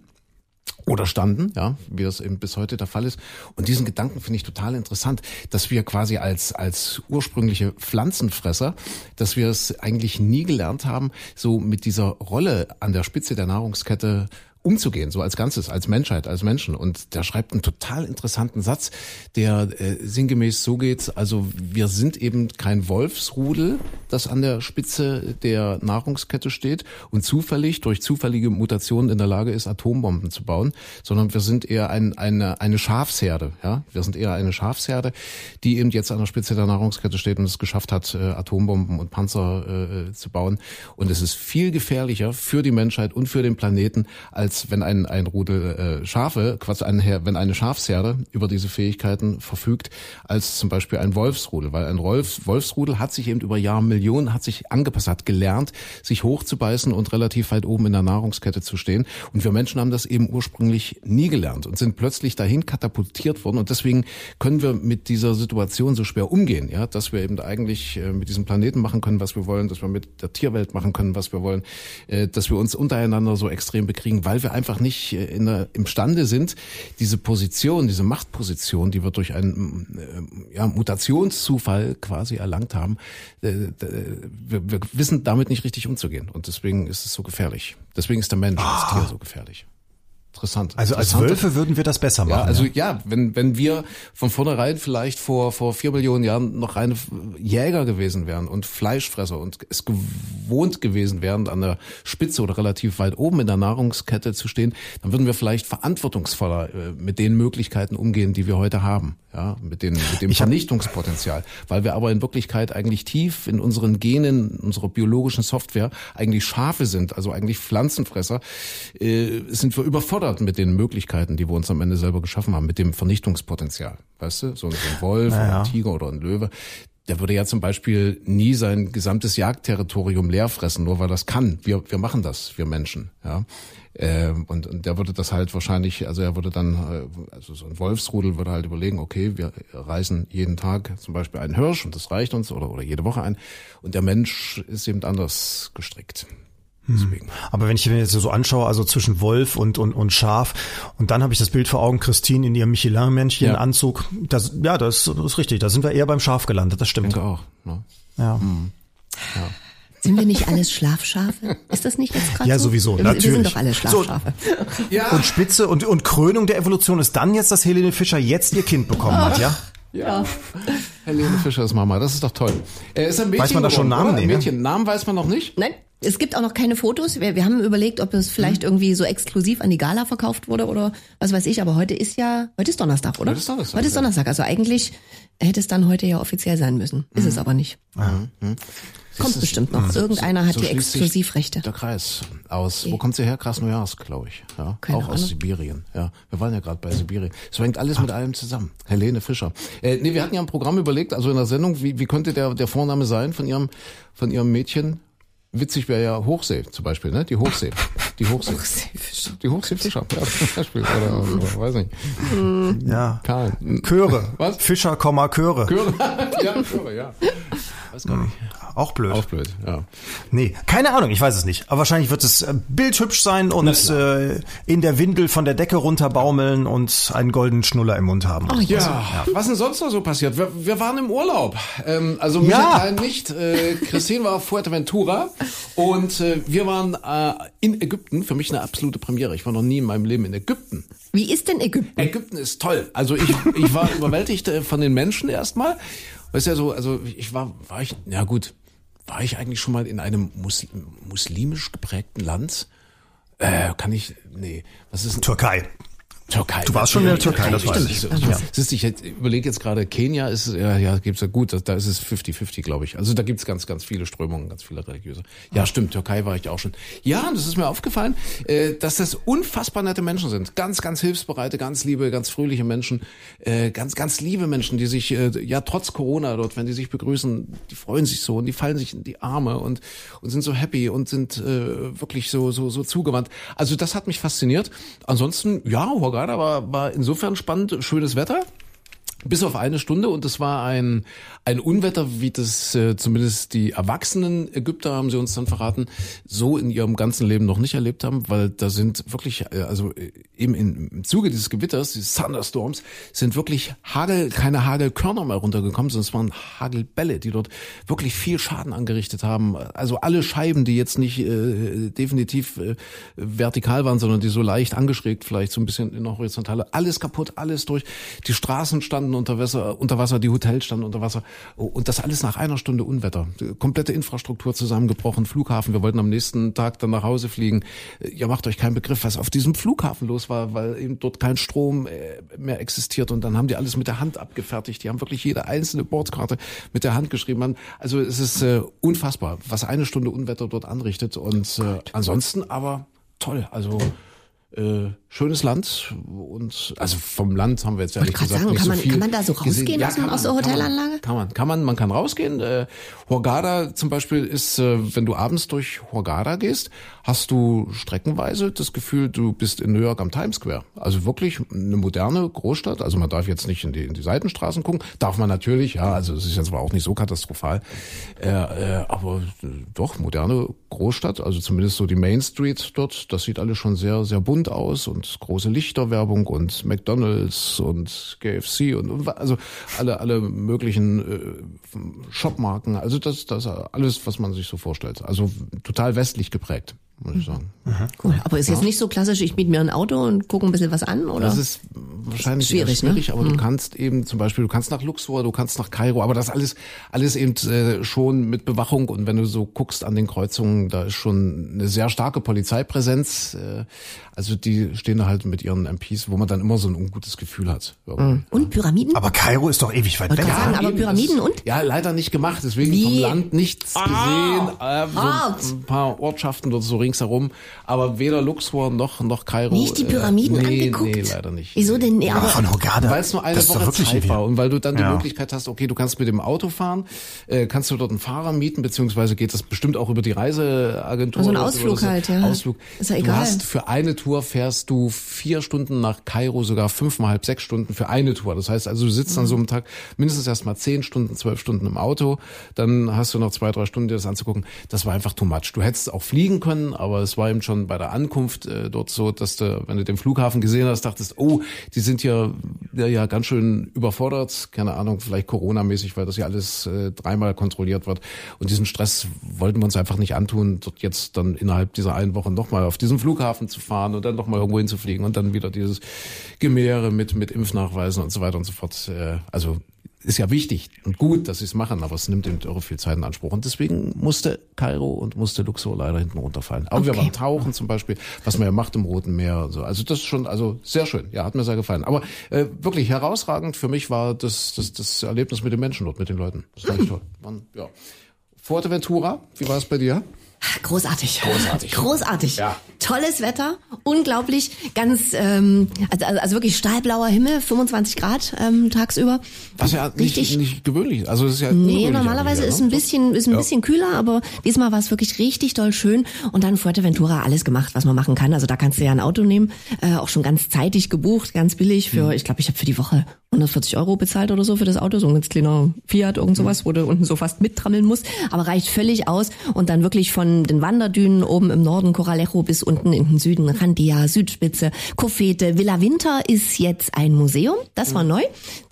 oder standen, ja, wie das eben bis heute der Fall ist. Und diesen Gedanken finde ich total interessant, dass wir quasi als, als ursprüngliche Pflanzenfresser, dass wir es eigentlich nie gelernt haben, so mit dieser Rolle an der Spitze der Nahrungskette umzugehen, so als Ganzes, als Menschheit, als Menschen. Und der schreibt einen total interessanten Satz, der äh, sinngemäß so geht, also wir sind eben kein Wolfsrudel, das an der Spitze der Nahrungskette steht und zufällig durch zufällige Mutationen in der Lage ist, Atombomben zu bauen, sondern wir sind eher ein, eine, eine Schafsherde. Ja? Wir sind eher eine Schafsherde, die eben jetzt an der Spitze der Nahrungskette steht und es geschafft hat, äh, Atombomben und Panzer äh, zu bauen. Und es ist viel gefährlicher für die Menschheit und für den Planeten, als als wenn ein, ein Rudel äh, Schafe, quasi ein, wenn eine Schafsherde über diese Fähigkeiten verfügt, als zum Beispiel ein Wolfsrudel. Weil ein Wolfs, Wolfsrudel hat sich eben über Jahre Millionen, hat sich angepasst, hat gelernt, sich hochzubeißen und relativ weit oben in der Nahrungskette zu stehen. Und wir Menschen haben das eben ursprünglich nie gelernt und sind plötzlich dahin katapultiert worden. Und deswegen können wir mit dieser Situation so schwer umgehen, ja, dass wir eben eigentlich äh, mit diesem Planeten machen können, was wir wollen, dass wir mit der Tierwelt machen können, was wir wollen, äh, dass wir uns untereinander so extrem bekriegen, weil wir einfach nicht äh, in der, imstande sind, diese Position, diese Machtposition, die wir durch einen äh, ja, Mutationszufall quasi erlangt haben, äh, wir, wir wissen damit nicht richtig umzugehen. Und deswegen ist es so gefährlich. Deswegen ist der Mensch ah. Tier so gefährlich. Interessant. Also als Wölfe würden wir das besser machen. Ja, also ja, ja wenn, wenn wir von vornherein vielleicht vor, vor vier Millionen Jahren noch reine Jäger gewesen wären und Fleischfresser und es gewohnt gewesen wären, an der Spitze oder relativ weit oben in der Nahrungskette zu stehen, dann würden wir vielleicht verantwortungsvoller äh, mit den Möglichkeiten umgehen, die wir heute haben ja, mit, den, mit dem ich Vernichtungspotenzial, weil wir aber in Wirklichkeit eigentlich tief in unseren Genen, in unserer biologischen Software eigentlich Schafe sind, also eigentlich Pflanzenfresser, äh, sind wir überfordert mit den Möglichkeiten, die wir uns am Ende selber geschaffen haben, mit dem Vernichtungspotenzial. Weißt du, so ein Wolf, naja. ein Tiger oder ein Löwe, der würde ja zum Beispiel nie sein gesamtes Jagdterritorium leer fressen, nur weil das kann. Wir, wir machen das, wir Menschen. Ja. Ähm, und, und der würde das halt wahrscheinlich, also er würde dann, äh, also so ein Wolfsrudel würde halt überlegen, okay, wir reisen jeden Tag zum Beispiel einen Hirsch und das reicht uns oder, oder jede Woche ein. Und der Mensch ist eben anders gestrickt. Hm. Deswegen. Aber wenn ich mir jetzt so anschaue, also zwischen Wolf und, und, und Schaf, und dann habe ich das Bild vor Augen, Christine in ihrem Michelin-Männchen-Anzug, ja. das, ja, das, ist richtig, da sind wir eher beim Schaf gelandet, das stimmt. Ich denke auch. Ne? Ja. Mhm. ja. Sind wir nicht alle Schlafschafe? Ist das nicht jetzt gerade Ja, sowieso, wir, natürlich. Wir sind doch alle Schlafschafe. So, ja. Und Spitze und, und Krönung der Evolution ist dann jetzt, dass Helene Fischer jetzt ihr Kind bekommen hat, ja? Ja. Helene Fischer ist Mama, das ist doch toll. Er ist ein Mädchen weiß man da schon Namen? Nee, Mädchen. Namen weiß man noch nicht? Nein. Es gibt auch noch keine Fotos. Wir, wir haben überlegt, ob es vielleicht irgendwie so exklusiv an die Gala verkauft wurde oder was weiß ich. Aber heute ist ja, heute ist Donnerstag, oder? Heute ist Donnerstag, Heute ist ja. Donnerstag. Also eigentlich hätte es dann heute ja offiziell sein müssen. Ist es aber nicht. Kommt ist- bestimmt noch. Irgendeiner hat So sich Exklusivrechte. Der Kreis aus, wo kommt sie her? Krasnojarsk, glaube ich. Ja, Keine auch aus Ahnung. Sibirien. Ja, wir waren ja gerade bei Sibirien. Es hängt alles mit allem zusammen. Helene Fischer. Äh, nee, wir hatten ja ein Programm überlegt, also in der Sendung, wie, wie könnte der, der Vorname sein von ihrem, von ihrem Mädchen? Witzig wäre ja Hochsee zum Beispiel, ne? Die Hochsee. Die Hochsee. Die Hochseefischer, ja, zum Beispiel. Oder, oder weiß nicht. Ja. Karl. Chöre. Was? Fischer, Chöre. Chöre. ja, Chöre, ja. Weiß gar nicht. Auch blöd. Auch blöd, ja. Nee, keine Ahnung, ich weiß es nicht. Aber wahrscheinlich wird es äh, bildhübsch sein und äh, in der Windel von der Decke runterbaumeln und einen goldenen Schnuller im Mund haben. Oh, Ja, was denn sonst noch so passiert? Wir, wir waren im Urlaub. Ähm, also Michael Ja. Klein nicht. Äh, Christine war auf Fuerteventura und äh, wir waren äh, in Ägypten. Für mich eine absolute Premiere. Ich war noch nie in meinem Leben in Ägypten. Wie ist denn Ägypten? Ägypten ist toll. Also ich, ich war überwältigt äh, von den Menschen erstmal. Weißt ja so, also ich war, war ich, ja gut, war ich eigentlich schon mal in einem Muslim, muslimisch geprägten Land? Äh, kann ich, nee, was ist? Türkei. Türkei. Du warst schon in der Türkei, das weiß ich. Ja. Siehst ich überlege jetzt gerade, Kenia ist, ja, ja, gibt's ja gut, da, ist es 50-50, glaube ich. Also da gibt's ganz, ganz viele Strömungen, ganz viele religiöse. Ja, stimmt, Türkei war ich auch schon. Ja, und das ist mir aufgefallen, äh, dass das unfassbar nette Menschen sind. Ganz, ganz hilfsbereite, ganz liebe, ganz fröhliche Menschen, äh, ganz, ganz liebe Menschen, die sich, äh, ja, trotz Corona dort, wenn die sich begrüßen, die freuen sich so und die fallen sich in die Arme und, und sind so happy und sind wirklich so, so, so zugewandt. Also das hat mich fasziniert. Ansonsten, ja, Hurghada war, war insofern spannend, schönes Wetter. Bis auf eine Stunde und es war ein, ein Unwetter, wie das äh, zumindest die erwachsenen Ägypter, haben sie uns dann verraten, so in ihrem ganzen Leben noch nicht erlebt haben, weil da sind wirklich, äh, also äh, eben im Zuge dieses Gewitters, dieses Thunderstorms, sind wirklich Hagel, keine Hagelkörner mehr runtergekommen, sondern es waren Hagelbälle, die dort wirklich viel Schaden angerichtet haben. Also alle Scheiben, die jetzt nicht äh, definitiv äh, vertikal waren, sondern die so leicht angeschrägt, vielleicht so ein bisschen in der Horizontale, alles kaputt, alles durch. Die Straßen standen unter Wasser, unter Wasser, die Hotels standen unter Wasser und das alles nach einer Stunde Unwetter. Die komplette Infrastruktur zusammengebrochen, Flughafen. Wir wollten am nächsten Tag dann nach Hause fliegen. Ihr macht euch keinen Begriff, was auf diesem Flughafen los war, weil eben dort kein Strom äh, mehr existiert und dann haben die alles mit der Hand abgefertigt. Die haben wirklich jede einzelne Bordkarte mit der Hand geschrieben. Also es ist äh, unfassbar, was eine Stunde Unwetter dort anrichtet und äh, ansonsten aber toll. Also äh, schönes Land und also vom Land haben wir jetzt ehrlich gesagt sagen, nicht kann so man- viel kann man da so rausgehen aus kann aus der man, kann man, Hotelanlage? Kann man, kann man, man kann rausgehen. Äh, Hurghada zum Beispiel ist, äh, wenn du abends durch Hurghada gehst, hast du streckenweise das Gefühl, du bist in New York am Times Square. Also wirklich eine moderne Großstadt. Also man darf jetzt nicht in die, in die Seitenstraßen gucken. Darf man natürlich, ja. Also es ist jetzt aber auch nicht so katastrophal. Äh, äh, aber äh, doch, moderne Großstadt. Also zumindest so die Main Street dort. Das sieht alles schon sehr, sehr bunt aus und große Lichterwerbung und McDonalds und KFC und, und also alle, alle möglichen äh, Shopmarken. Also das, das alles, was man sich so vorstellt. Also total westlich geprägt, muss ich sagen. Cool. Aber ist jetzt nicht so klassisch, ich miete mir ein Auto und gucke ein bisschen was an, oder? Das ist wahrscheinlich Schwierig, schwierig, schwierig ne? aber du kannst eben zum Beispiel, du kannst nach Luxor, du kannst nach Kairo, aber das alles, alles eben äh, schon mit Bewachung und wenn du so guckst an den Kreuzungen, da ist schon eine sehr starke Polizeipräsenz. Äh, also die stehen da halt mit ihren MPs, wo man dann immer so ein ungutes Gefühl hat. irgendwie. und Pyramiden? Aber Kairo ist doch ewig weit weg. gerade sagen, aber Pyramiden das, und? Ja, leider nicht gemacht, deswegen Wie? vom Land nichts gesehen. Äh, so hart. ein paar Ortschaften dort so ringsherum, aber weder Luxor noch noch Kairo. Nicht die Pyramiden äh, nee, angeguckt? Nee, leider nicht. Wieso denn? Nee, Aber von Hurghada. Weil es nur eine das ist doch Woche wirklich Zeit war und weil du dann die Ja. Möglichkeit hast, okay, du kannst mit dem Auto fahren, äh, kannst du dort einen Fahrer mieten, beziehungsweise geht das bestimmt auch über die Reiseagentur. Also ein Ausflug oder so. halt, ja. Ausflug. Ist ja du egal. hast für eine Tour fährst du vier Stunden nach Kairo, sogar fünfeinhalb, sechs Stunden für eine Tour. Das heißt also, du sitzt Mhm. an so einem Tag mindestens erst mal zehn Stunden, zwölf Stunden im Auto, dann hast du noch zwei, drei Stunden dir das anzugucken. Das war einfach too much. Du hättest auch fliegen können, aber es war eben schon bei der Ankunft äh, dort so, dass du, wenn du den Flughafen gesehen hast, dachtest, oh, die sind ja, ja, ja ganz schön überfordert, keine Ahnung, vielleicht Corona-mäßig, weil das ja alles äh, dreimal kontrolliert wird. Und diesen Stress wollten wir uns einfach nicht antun, dort jetzt dann innerhalb dieser einen Woche nochmal auf diesen Flughafen zu fahren und dann nochmal irgendwo hinzufliegen und dann wieder dieses Gemehre mit, mit Impfnachweisen und so weiter und so fort. Äh, also ist ja wichtig und gut, dass sie es machen, aber es nimmt eben irre viel Zeit in Anspruch. Und deswegen musste Kairo und musste Luxor leider hinten runterfallen. Aber okay. wir waren tauchen zum Beispiel, was man ja macht im Roten Meer und so. Also das ist schon, also sehr schön. Ja, hat mir sehr gefallen. Aber äh, wirklich herausragend für mich war das, das, das Erlebnis mit den Menschen dort, mit den Leuten. Das war echt toll. Man, ja. Fuerteventura, wie war es bei dir? Großartig. Großartig. Großartig. Ja. Tolles Wetter, unglaublich, ganz, ähm, also, also, also wirklich stahlblauer Himmel, 25 Grad ähm, tagsüber. Was ja nicht, richtig, nicht gewöhnlich, also es ist ja Nee, normalerweise ist ne? ein bisschen, ist ein ja. bisschen kühler, aber diesmal war es wirklich richtig doll schön und dann Fuerteventura alles gemacht, was man machen kann. Also da kannst du ja ein Auto nehmen, äh, auch schon ganz zeitig gebucht, ganz billig für, hm. ich glaube, ich habe für die Woche 140 Euro bezahlt oder so für das Auto, so ein ganz kleiner Fiat, irgend sowas, wo du unten so fast mittrammeln musst, aber reicht völlig aus und dann wirklich von den Wanderdünen oben im Norden Coralejo bis unten in den Süden Randia, Südspitze, Kofete. Villa Winter ist jetzt ein Museum, das war neu,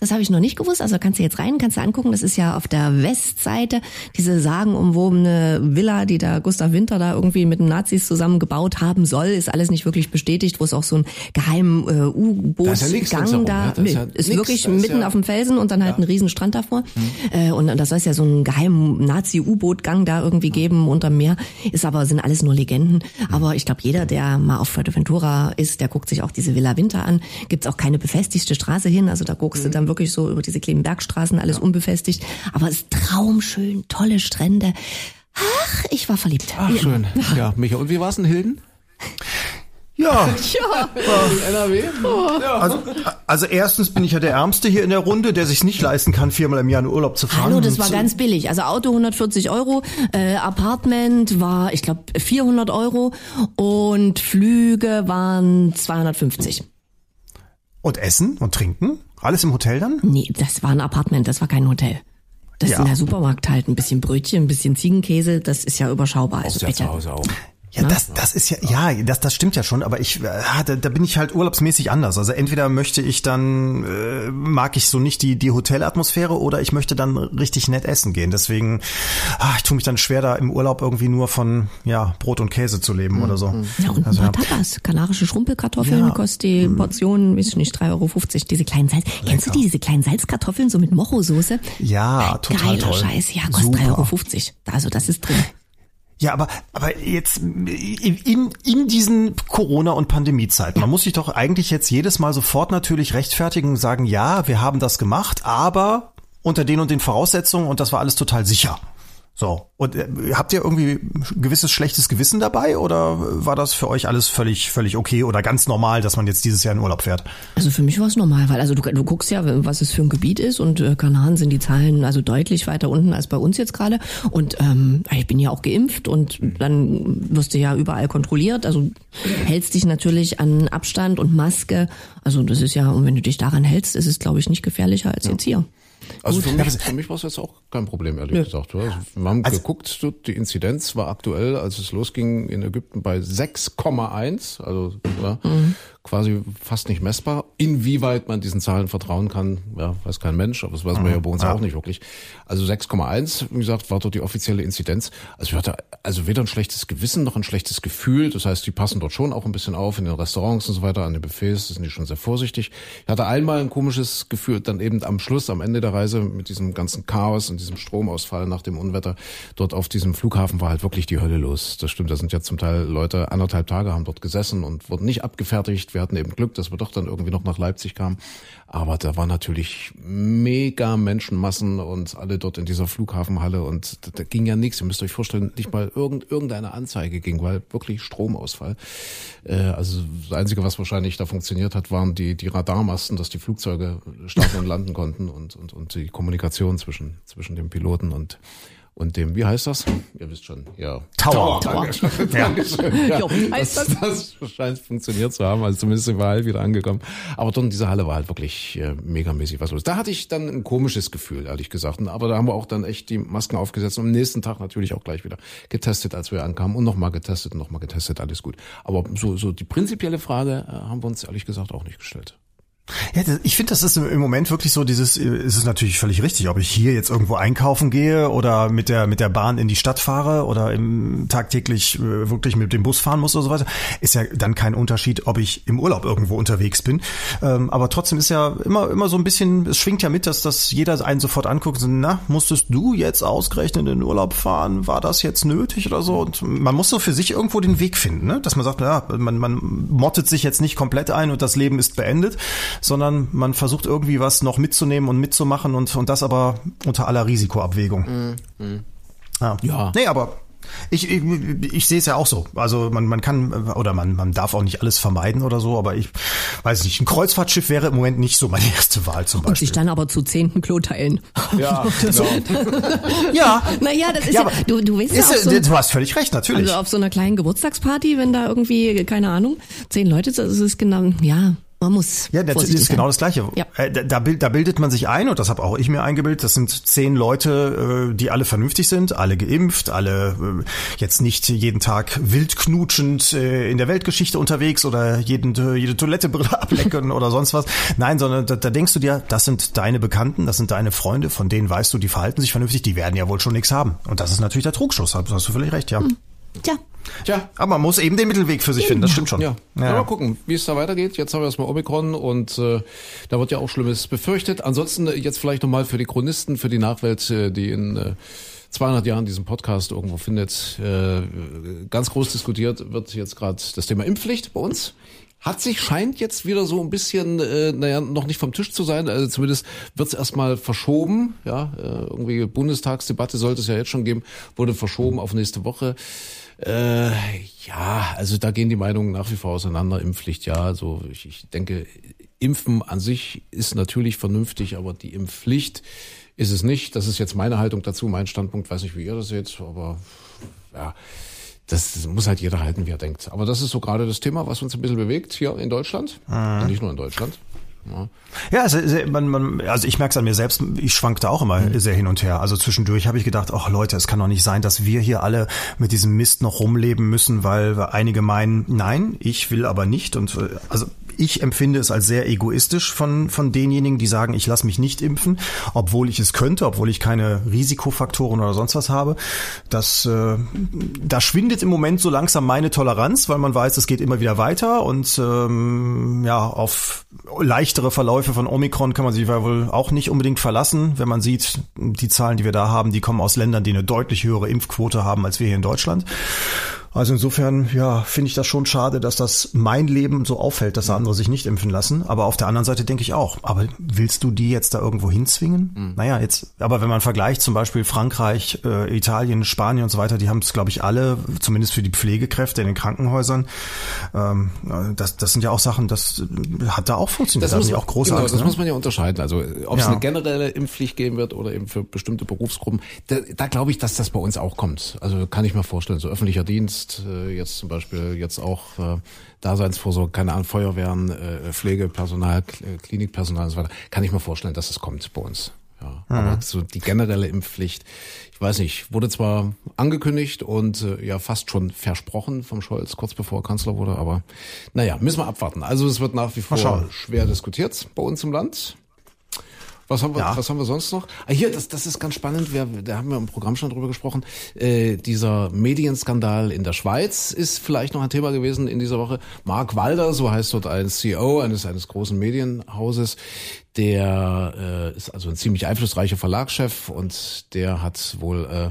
das habe ich noch nicht gewusst, also kannst du jetzt rein, kannst du angucken, das ist ja auf der Westseite diese sagenumwobene Villa, die da Gustav Winter da irgendwie mit den Nazis zusammen gebaut haben soll, ist alles nicht wirklich bestätigt, wo es auch so einen geheimen äh, U-Bootgang da, da ja, ist, wirklich wirklich mitten ja auf dem Felsen und dann halt ja. einen riesen Strand davor. Mhm. Äh, und das soll es ja so einen geheimen Nazi-U-Boot-Gang da irgendwie geben unterm Meer. Ist aber, sind alles nur Legenden. Aber ich glaube, jeder, der mal auf Fuerteventura ist, der guckt sich auch diese Villa Winter an. Gibt's auch keine befestigte Straße hin. Also da guckst mhm. du dann wirklich so über diese kleinen Bergstraßen, alles ja. unbefestigt. Aber es ist traumschön, tolle Strände. Ach, ich war verliebt. Ach, schön. Ja, Micha. Und wie war's in Hilden? Ja. ja. NRW. Oh. Also, also erstens bin ich ja der Ärmste hier in der Runde, der sich nicht leisten kann, viermal im Jahr in Urlaub zu fahren. Hallo, das war ganz billig. Also Auto 140 Euro, äh, Apartment war, ich glaube, 400 Euro und Flüge waren 250. Und Essen und Trinken? Alles im Hotel dann? Nee, das war ein Apartment, das war kein Hotel. Das ja. ist in der Supermarkt halt ein bisschen Brötchen, ein bisschen Ziegenkäse, das ist ja überschaubar. Also ja zu Hause auch. Ja, das, das ist ja, ja, das, das stimmt ja schon, aber ich, äh, da, da bin ich halt urlaubsmäßig anders. Also entweder möchte ich dann, äh, mag ich so nicht die, die Hotelatmosphäre oder ich möchte dann richtig nett essen gehen. Deswegen, ah, ich tue mich dann schwer, da im Urlaub irgendwie nur von, ja, Brot und Käse zu leben mhm. oder so. Ja, und also, ein paar Tapas. Kanarische Schrumpelkartoffeln ja. kostet die mhm. Portion, weiß ich nicht, 3,50 Euro, diese kleinen Salz. Lecker. Kennst du die, diese kleinen Salzkartoffeln so mit Mocho-Soße? Ja, total Geiler toll. Scheiß, ja, kostet 3,50 Euro. Also das ist drin. Ja, aber, aber jetzt in, in diesen Corona- und Pandemiezeiten, man muss sich doch eigentlich jetzt jedes Mal sofort natürlich rechtfertigen und sagen, ja, wir haben das gemacht, aber unter den und den Voraussetzungen und das war alles total sicher. So. Und äh, habt ihr irgendwie gewisses schlechtes Gewissen dabei oder war das für euch alles völlig, völlig okay oder ganz normal, dass man jetzt dieses Jahr in Urlaub fährt? Also für mich war es normal, weil also du, du guckst ja, was es für ein Gebiet ist und äh, Kanaren sind die Zahlen also deutlich weiter unten als bei uns jetzt gerade. Und ähm, ich bin ja auch geimpft und dann wirst du ja überall kontrolliert. Also hältst dich natürlich an Abstand und Maske. Also das ist ja, und wenn du dich daran hältst, ist es, glaube ich, nicht gefährlicher als ja. jetzt hier. Also für mich, für mich war es jetzt auch kein Problem, ehrlich ja. gesagt. Also wir haben also, geguckt, die Inzidenz war aktuell, als es losging in Ägypten bei 6,1, also ja, mhm quasi fast nicht messbar. Inwieweit man diesen Zahlen vertrauen kann, ja, weiß kein Mensch, aber das weiß man ja bei uns ja. auch nicht wirklich. Also 6,1, wie gesagt, war dort die offizielle Inzidenz. Also ich hatte also weder ein schlechtes Gewissen noch ein schlechtes Gefühl. Das heißt, die passen dort schon auch ein bisschen auf in den Restaurants und so weiter, an den Buffets, das sind die schon sehr vorsichtig. Ich hatte einmal ein komisches Gefühl, dann eben am Schluss, am Ende der Reise mit diesem ganzen Chaos und diesem Stromausfall nach dem Unwetter dort auf diesem Flughafen war halt wirklich die Hölle los. Das stimmt, da sind ja zum Teil Leute anderthalb Tage haben dort gesessen und wurden nicht abgefertigt wir hatten eben Glück, dass wir doch dann irgendwie noch nach Leipzig kamen. Aber da war natürlich mega Menschenmassen und alle dort in dieser Flughafenhalle und da, da ging ja nichts. Ihr müsst euch vorstellen, nicht mal irgend, irgendeine Anzeige ging, weil wirklich Stromausfall. Äh, also das Einzige, was wahrscheinlich da funktioniert hat, waren die, die Radarmasten, dass die Flugzeuge starten und landen konnten und, und, und die Kommunikation zwischen, zwischen dem Piloten und und dem, wie heißt das? Ihr wisst schon, ja. Tower. Tower. Dankeschön. Ja. Dankeschön. Ja, wie heißt das? Das, das scheint funktioniert zu haben, also zumindest sind wir halt wieder angekommen. Aber dort in dieser Halle war halt wirklich äh, megamäßig was los. Da hatte ich dann ein komisches Gefühl, ehrlich gesagt. Aber da haben wir auch dann echt die Masken aufgesetzt und am nächsten Tag natürlich auch gleich wieder getestet, als wir ankamen und nochmal getestet und nochmal getestet, alles gut. Aber so, so die prinzipielle Frage äh, haben wir uns ehrlich gesagt auch nicht gestellt. Ja, ich finde, das ist im Moment wirklich so dieses, ist es natürlich völlig richtig, ob ich hier jetzt irgendwo einkaufen gehe oder mit der, mit der Bahn in die Stadt fahre oder im, tagtäglich äh, wirklich mit dem Bus fahren muss oder so weiter, ist ja dann kein Unterschied, ob ich im Urlaub irgendwo unterwegs bin. Ähm, aber trotzdem ist ja immer, immer so ein bisschen, es schwingt ja mit, dass, dass jeder einen sofort anguckt, so, na, musstest du jetzt ausgerechnet in den Urlaub fahren? War das jetzt nötig oder so? Und man muss so für sich irgendwo den Weg finden, ne? dass man sagt, ja, man, man mottet sich jetzt nicht komplett ein und das Leben ist beendet, sondern man versucht irgendwie was noch mitzunehmen und mitzumachen und, und das aber unter aller Risikoabwägung. Mhm. Ja. ja. Nee, aber ich, ich, ich sehe es ja auch so. Also man, man kann oder man, man darf auch nicht alles vermeiden oder so, aber ich weiß nicht, ein Kreuzfahrtschiff wäre im Moment nicht so meine erste Wahl zum Beispiel. Und sich dann aber zu zehnten Klo teilen. Ja, genau. ja. Naja, das ist ja, ja du, du weißt ist, ja so, Du hast völlig recht, natürlich. Also auf so einer kleinen Geburtstagsparty, wenn da irgendwie, keine Ahnung, zehn Leute, das ist genau, ja, man muss. Ja, das ist genau das Gleiche. Ja. Äh, da, da bildet man sich ein, und das habe auch ich mir eingebildet, das sind zehn Leute, äh, die alle vernünftig sind, alle geimpft, alle äh, jetzt nicht jeden Tag wild knutschend in der Weltgeschichte unterwegs oder jeden, jede Toilettebrille ablecken oder sonst was. Nein, sondern da, da denkst du dir, das sind deine Bekannten, das sind deine Freunde, von denen weißt du, die verhalten sich vernünftig, die werden ja wohl schon nichts haben. Und das ist natürlich der Trugschluss, hast du völlig recht, ja. Hm. Tja, Tja. Aber man muss eben den Mittelweg für sich finden, das stimmt schon. Ja. ja. Mal gucken, wie es da weitergeht. Jetzt haben wir erstmal Omikron und äh, da wird ja auch Schlimmes befürchtet. Ansonsten äh, jetzt vielleicht nochmal für die Chronisten, für die Nachwelt, äh, die in äh, 200 Jahren diesen Podcast irgendwo findet. Äh, ganz groß diskutiert wird jetzt gerade das Thema Impfpflicht bei uns. Hat sich, scheint jetzt wieder so ein bisschen, äh, naja, noch nicht vom Tisch zu sein. Also zumindest wird es erstmal verschoben. Ja, äh, irgendwie Bundestagsdebatte sollte es ja jetzt schon geben, wurde verschoben auf nächste Woche. Äh, ja, also da gehen die Meinungen nach wie vor auseinander. Impfpflicht, ja. Also ich, ich denke, Impfen an sich ist natürlich vernünftig, aber die Impfpflicht ist es nicht. Das ist jetzt meine Haltung dazu, mein Standpunkt. Weiß nicht, wie ihr das seht, aber ja, das, das muss halt jeder halten, wie er denkt. Aber das ist so gerade das Thema, was uns ein bisschen bewegt hier in Deutschland. Mhm. Nicht nur in Deutschland. Ja, ja also, man, man, also ich merke es an mir selbst, ich schwankte auch immer mhm. sehr hin und her. Also zwischendurch habe ich gedacht, ach Leute, es kann doch nicht sein, dass wir hier alle mit diesem Mist noch rumleben müssen, weil einige meinen, nein, ich will aber nicht. Und äh, also ich empfinde es als sehr egoistisch von, von denjenigen, die sagen, ich lasse mich nicht impfen, obwohl ich es könnte, obwohl ich keine Risikofaktoren oder sonst was habe. Das, äh, da schwindet im Moment so langsam meine Toleranz, weil man weiß, es geht immer wieder weiter und ähm, ja, auf leichtere Verläufe von Omikron kann man sich wohl auch nicht unbedingt verlassen, wenn man sieht, die Zahlen, die wir da haben, die kommen aus Ländern, die eine deutlich höhere Impfquote haben als wir hier in Deutschland. Also insofern, ja, finde ich das schon schade, dass das mein Leben so auffällt, dass andere sich nicht impfen lassen. Aber auf der anderen Seite denke ich auch, aber willst du die jetzt da irgendwo hinzwingen? Mhm. Naja, jetzt, aber wenn man vergleicht zum Beispiel Frankreich, äh, Italien, Spanien und so weiter, die haben es, glaube ich, alle, zumindest für die Pflegekräfte in den Krankenhäusern. Ähm, das, das sind ja auch Sachen, das hat da auch funktioniert. Das, muss, ja auch große genau, das ne? muss man ja unterscheiden. Also ob es ja. eine generelle Impfpflicht geben wird oder eben für bestimmte Berufsgruppen, da, da glaube ich, dass das bei uns auch kommt. Also kann ich mir vorstellen, so öffentlicher Dienst, Dienst, äh, jetzt zum Beispiel jetzt auch äh, Daseinsvorsorge, keine Ahnung, Feuerwehren, äh, Pflegepersonal, Klinikpersonal und so weiter, kann ich mir vorstellen, dass es kommt bei uns. Ja, mhm. aber so die generelle Impfpflicht, ich weiß nicht, wurde zwar angekündigt und äh, ja fast schon versprochen vom Scholz, kurz bevor er Kanzler wurde, aber naja, müssen wir abwarten. Also es wird nach wie vor schwer diskutiert bei uns im Land. Was haben wir, ja. was haben wir sonst noch? Ah, hier, das, das ist ganz spannend. Wir, da haben wir im Programm schon drüber gesprochen. Äh, dieser Medienskandal in der Schweiz ist vielleicht noch ein Thema gewesen in dieser Woche. Mark Walder, so heißt dort ein CEO eines, eines großen Medienhauses, der äh, ist also ein ziemlich einflussreicher Verlagschef und der hat wohl äh,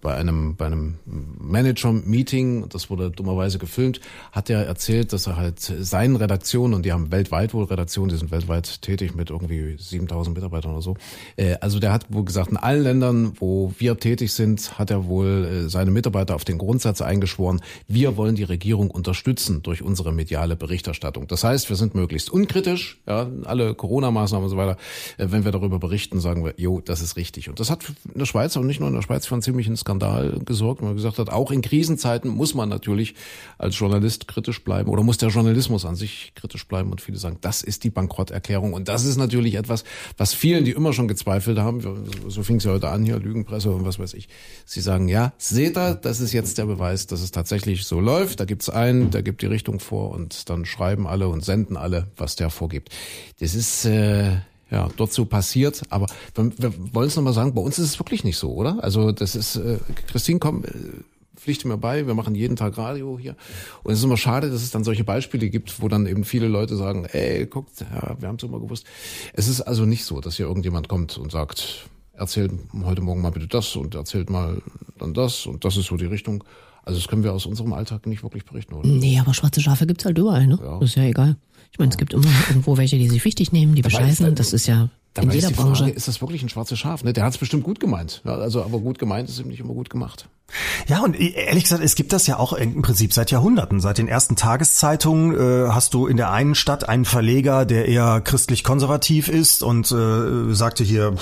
bei einem, bei einem Manager-Meeting, das wurde dummerweise gefilmt, hat er erzählt, dass er halt seinen Redaktionen, und die haben weltweit wohl Redaktionen, die sind weltweit tätig mit irgendwie 7000 Mitarbeitern oder so. Äh, also der hat wohl gesagt, in allen Ländern, wo wir tätig sind, hat er wohl äh, seine Mitarbeiter auf den Grundsatz eingeschworen, wir wollen die Regierung unterstützen durch unsere mediale Berichterstattung. Das heißt, wir sind möglichst unkritisch, ja, alle Corona-Maßnahmen und so weiter. Äh, wenn wir darüber berichten, sagen wir, jo, das ist richtig. Und das hat in der Schweiz, aber nicht nur in der Schweiz, für einen ziemlichen gesorgt, weil man gesagt hat, auch in Krisenzeiten muss man natürlich als Journalist kritisch bleiben oder muss der Journalismus an sich kritisch bleiben. Und viele sagen, das ist die Bankrotterklärung. Und das ist natürlich etwas, was vielen, die immer schon gezweifelt haben, so fing es ja heute an hier, Lügenpresse und was weiß ich, sie sagen, ja, seht ihr, das ist jetzt der Beweis, dass es tatsächlich so läuft. Da gibt's einen, der gibt die Richtung vor und dann schreiben alle und senden alle, was der vorgibt. Das ist äh, ja dort so passiert, aber wir, wir wollen es nochmal sagen, bei uns ist es wirklich nicht so, oder? Also das ist, äh, Christine, komm, äh, pflichte mir bei, wir machen jeden Tag Radio hier. Und es ist immer schade, dass es dann solche Beispiele gibt, wo dann eben viele Leute sagen, ey, guckt, ja, wir haben es immer gewusst. Es ist also nicht so, dass hier irgendjemand kommt und sagt, erzählt heute Morgen mal bitte das und erzählt mal dann das und das ist so die Richtung. Also das können wir aus unserem Alltag nicht wirklich berichten, oder? Nee, aber schwarze Schafe gibt's halt überall, ne? Ja. Das ist ja egal. Ich meine, es gibt immer irgendwo welche, die sich wichtig nehmen, die bescheißen. Das ist ja in jeder ist Branche. Frage, ist das wirklich ein schwarzes Schaf? Ne? Der hat es bestimmt gut gemeint. Ja, also, aber gut gemeint ist eben nicht immer gut gemacht. Ja, und ehrlich gesagt, es gibt das ja auch im Prinzip seit Jahrhunderten. Seit den ersten Tageszeitungen äh, hast du in der einen Stadt einen Verleger, der eher christlich-konservativ ist und äh, sagte hier,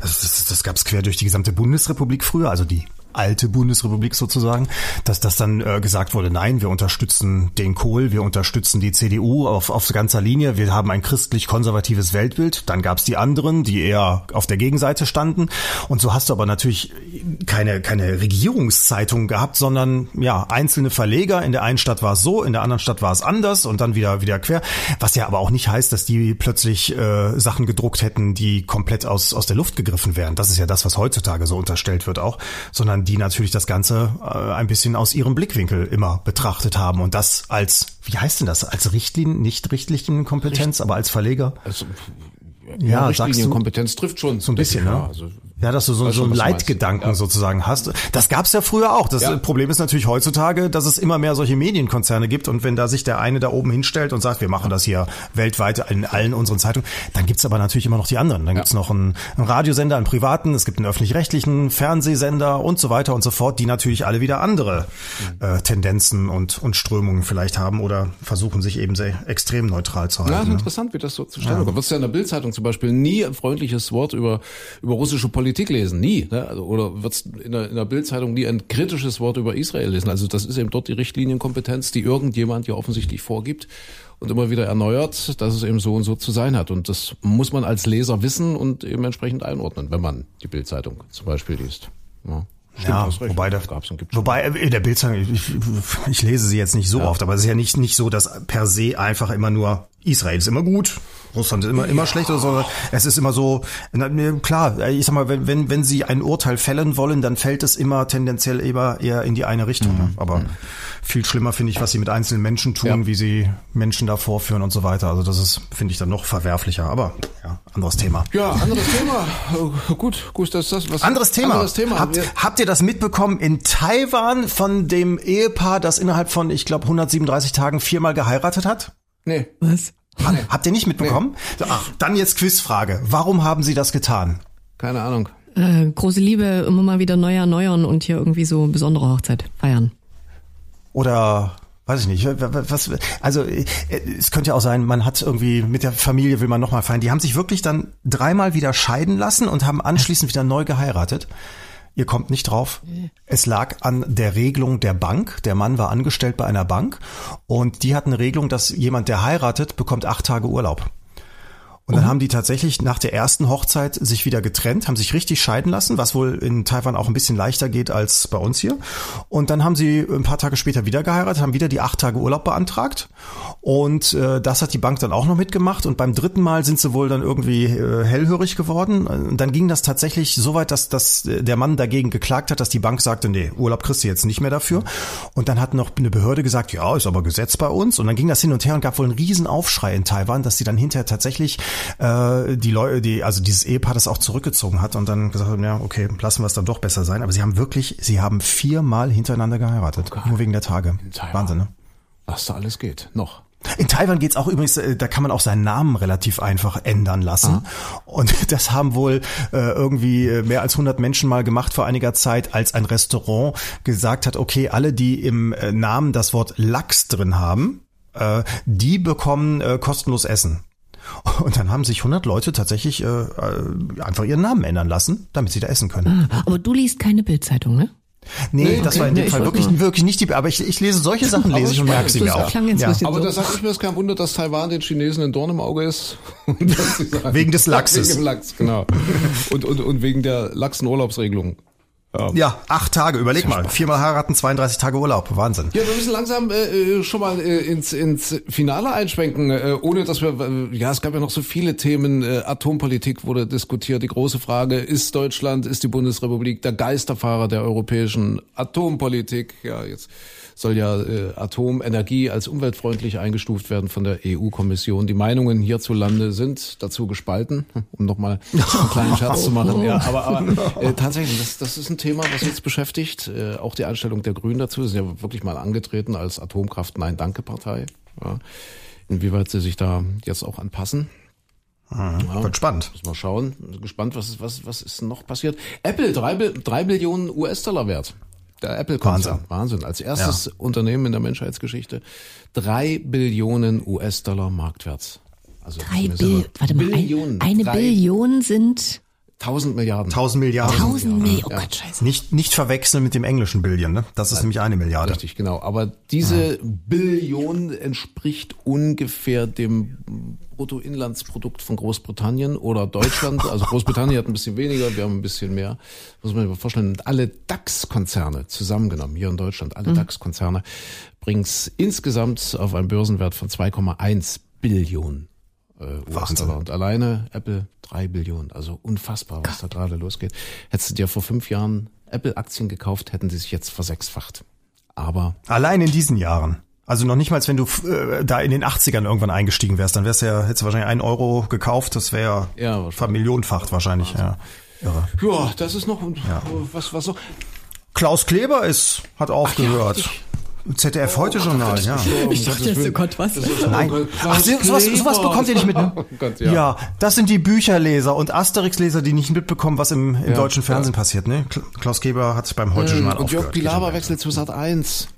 also das, das gab es quer durch die gesamte Bundesrepublik früher, also die alte Bundesrepublik sozusagen, dass das dann äh, gesagt wurde, nein, wir unterstützen den Kohl, wir unterstützen die CDU auf, auf ganzer Linie, wir haben ein christlich-konservatives Weltbild. Dann gab es die anderen, die eher auf der Gegenseite standen. Und so hast du aber natürlich keine, keine Regierungszeitung gehabt, sondern ja, einzelne Verleger. In der einen Stadt war es so, in der anderen Stadt war es anders und dann wieder, wieder quer. Was ja aber auch nicht heißt, dass die plötzlich äh, Sachen gedruckt hätten, die komplett aus, aus der Luft gegriffen wären. Das ist ja das, was heutzutage so unterstellt wird auch, sondern die natürlich das Ganze äh, ein bisschen aus ihrem Blickwinkel immer betrachtet haben und das als, wie heißt denn das, als Richtlinien, nicht Richtlinienkompetenz, Richt aber als Verleger? Also, ja, ja Richtlinienkompetenz trifft schon so ein bisschen, ja. Also ja, dass du so, so einen Leitgedanken ja. sozusagen hast. Das gab's ja früher auch. Das ja. Problem ist natürlich heutzutage, dass es immer mehr solche Medienkonzerne gibt und wenn da sich der eine da oben hinstellt und sagt, wir machen das hier weltweit in allen unseren Zeitungen, dann gibt's aber natürlich immer noch die anderen. Dann ja. gibt's noch einen, einen Radiosender, einen privaten, es gibt einen öffentlich-rechtlichen Fernsehsender und so weiter und so fort, die natürlich alle wieder andere äh, Tendenzen und, und Strömungen vielleicht haben oder versuchen sich eben sehr extrem neutral zu halten. Ja, ist ne? interessant, wie das so zustande kommt. Ja. Wirst ja in der Bildzeitung zum Beispiel nie ein freundliches Wort über, über russische Politik Politik lesen, nie. Ne? Also, oder wird in der, in der Bildzeitung nie ein kritisches Wort über Israel lesen. Also das ist eben dort die Richtlinienkompetenz, die irgendjemand ja offensichtlich vorgibt und immer wieder erneuert, dass es eben so und so zu sein hat. Und das muss man als Leser wissen und eben entsprechend einordnen, wenn man die Bildzeitung zum Beispiel liest. Ja. Stimmt, ja, wobei, da, gab's und gibt's wobei in der Bildzeitung, ich, ich, lese sie jetzt nicht so ja. oft, aber es ist ja nicht, nicht so, dass per se einfach immer nur Israel ist immer gut, Russland ist immer, immer ja. schlecht oder so. Es ist immer so, klar, ich sag mal, wenn, wenn, wenn sie ein Urteil fällen wollen, dann fällt es immer tendenziell eher, eher in die eine Richtung. Mhm. Aber mhm. viel schlimmer finde ich, was sie mit einzelnen Menschen tun, ja. wie sie Menschen da vorführen und so weiter. Also das ist, finde ich, dann noch verwerflicher. Aber ja, anderes Thema. Ja, anderes Thema. Oh, gut, gut, das ist das. Was anderes Thema. Anderes Thema. Habt, habt ihr das mitbekommen in Taiwan von dem Ehepaar, das innerhalb von, ich glaube, 137 Tagen viermal geheiratet hat? Nee. Was? Nee. Habt ihr nicht mitbekommen? Nee. Ach, dann jetzt Quizfrage. Warum haben Sie das getan? Keine Ahnung. Äh, große Liebe, immer mal wieder neu erneuern und hier irgendwie so besondere Hochzeit feiern. Oder weiß ich nicht, was, also äh, es könnte ja auch sein, man hat irgendwie mit der Familie will man nochmal feiern. Die haben sich wirklich dann dreimal wieder scheiden lassen und haben anschließend wieder neu geheiratet. Ihr kommt nicht drauf. Es lag an der Regelung der Bank. Der Mann war angestellt bei einer Bank und die hat eine Regelung, dass jemand, der heiratet, bekommt acht Tage Urlaub. Und dann mhm. haben die tatsächlich nach der ersten Hochzeit sich wieder getrennt, haben sich richtig scheiden lassen, was wohl in Taiwan auch ein bisschen leichter geht als bei uns hier. Und dann haben sie ein paar Tage später wieder geheiratet, haben wieder die acht Tage Urlaub beantragt. Und äh, das hat die Bank dann auch noch mitgemacht. Und beim dritten Mal sind sie wohl dann irgendwie äh, hellhörig geworden. Und dann ging das tatsächlich so weit, dass, dass der Mann dagegen geklagt hat, dass die Bank sagte, nee, Urlaub kriegst du jetzt nicht mehr dafür. Und dann hat noch eine Behörde gesagt, ja, ist aber Gesetz bei uns. Und dann ging das hin und her und gab wohl einen riesen Aufschrei in Taiwan, dass sie dann hinterher tatsächlich äh, die Leute, die, also dieses Ehepaar das auch zurückgezogen hat und dann gesagt haben, ja, okay, lassen wir es dann doch besser sein. Aber sie haben wirklich, sie haben viermal hintereinander geheiratet. Oh nur wegen der Tage. Wahnsinn, ne? Was da alles geht. Noch. In Taiwan geht's auch übrigens, äh, da kann man auch seinen Namen relativ einfach ändern lassen. Ah. Und das haben wohl äh, irgendwie äh, mehr als 100 Menschen mal gemacht vor einiger Zeit, als ein Restaurant gesagt hat, okay, alle, die im äh, Namen das Wort Lachs drin haben, äh, die bekommen äh, kostenlos Essen. Und dann haben sich 100 Leute tatsächlich äh, äh, einfach ihren Namen ändern lassen, damit sie da essen können. Ah, aber du liest keine Bildzeitung, ne? Nee, Nee, das okay. war in dem Nee, Fall wirklich, nur- wirklich nicht die, aber ich, ich lese solche Sachen, lese ich und merke sie mir auch. Ja. Aber so. da sage ich mir, es kein Wunder, dass Taiwan den Chinesen ein Dorn im Auge ist. Wegen des Lachses. Wegen dem Lachs, genau. Und, und, und wegen der Lachsen-Urlaubsregelung. Ja, acht Tage, überleg mal. Viermal heiraten, 32 Tage Urlaub. Wahnsinn. Ja, wir müssen langsam äh, äh, schon mal äh, ins, ins Finale einschwenken, äh, ohne dass wir, äh, ja, es gab ja noch so viele Themen, äh, Atompolitik wurde diskutiert, die große Frage, ist Deutschland, ist die Bundesrepublik der Geisterfahrer der europäischen Atompolitik? Ja, jetzt soll ja äh, Atomenergie als umweltfreundlich eingestuft werden von der EU-Kommission. Die Meinungen hierzulande sind dazu gespalten, um nochmal einen kleinen Scherz zu machen. Ja, aber aber äh, tatsächlich, das, das ist ein Thema, was uns beschäftigt. Äh, auch die Einstellung der Grünen dazu. Sie sind ja wirklich mal angetreten als Atomkraft-Nein-Danke-Partei. Ja. Inwieweit sie sich da jetzt auch anpassen. Wird spannend. Müssen wir schauen. Gespannt, was ist, was, was ist noch passiert. Apple, drei, drei Billionen US-Dollar wert. Der Apple-Konzern. Wahnsinn. Als erstes Unternehmen in der Menschheitsgeschichte. Drei Billionen US-Dollar Marktwert. Also Drei Bill, warte mal, Billionen. ein, eine Drei- Billion sind Tausend Milliarden. 1000 Milliarden. tausend Millionen. Oh Gott, scheiße. Nicht, nicht verwechseln mit dem englischen Billion, ne? Das ist nämlich eine Milliarde. Richtig, genau. Aber diese Billion entspricht ungefähr dem Bruttoinlandsprodukt von Großbritannien oder Deutschland. Also Großbritannien hat ein bisschen weniger, wir haben ein bisschen mehr. Muss man sich mal vorstellen, und alle DAX-Konzerne zusammengenommen, hier in Deutschland, alle DAX-Konzerne, bringen es insgesamt auf einen Börsenwert von 2,1 Billionen äh, US-Dollar. Und alleine Apple drei Billionen. Also unfassbar, was da gerade losgeht. Hättest du dir vor fünf Jahren Apple-Aktien gekauft, hätten die sich jetzt versechsfacht. Aber Allein in diesen Jahren. Also noch nicht mal, wenn du äh, da in den 80ern irgendwann eingestiegen wärst, dann wärst du ja, hättest du wahrscheinlich einen Euro gekauft, das wäre Ja, wahrscheinlich. vermillionenfacht wahrscheinlich, ja. Irre. ja, das ist noch und was was noch. Klaus Kleber ist, hat aufgehört. ZDF heute Journal, ja. Ich dachte jetzt, oh Gott, was? Nein. Ach, so- sowas, sowas bekommt ihr nicht mit, ne? Oh Gott, ja. ja. das sind die Bücherleser und Asterix-Leser, die nicht mitbekommen, was im, im Ja, deutschen Fernsehen ja. passiert, ne? Kla- Klaus Kleber hat beim heute Journal Und Jörg. Pilawa wechselt zu Sat 1.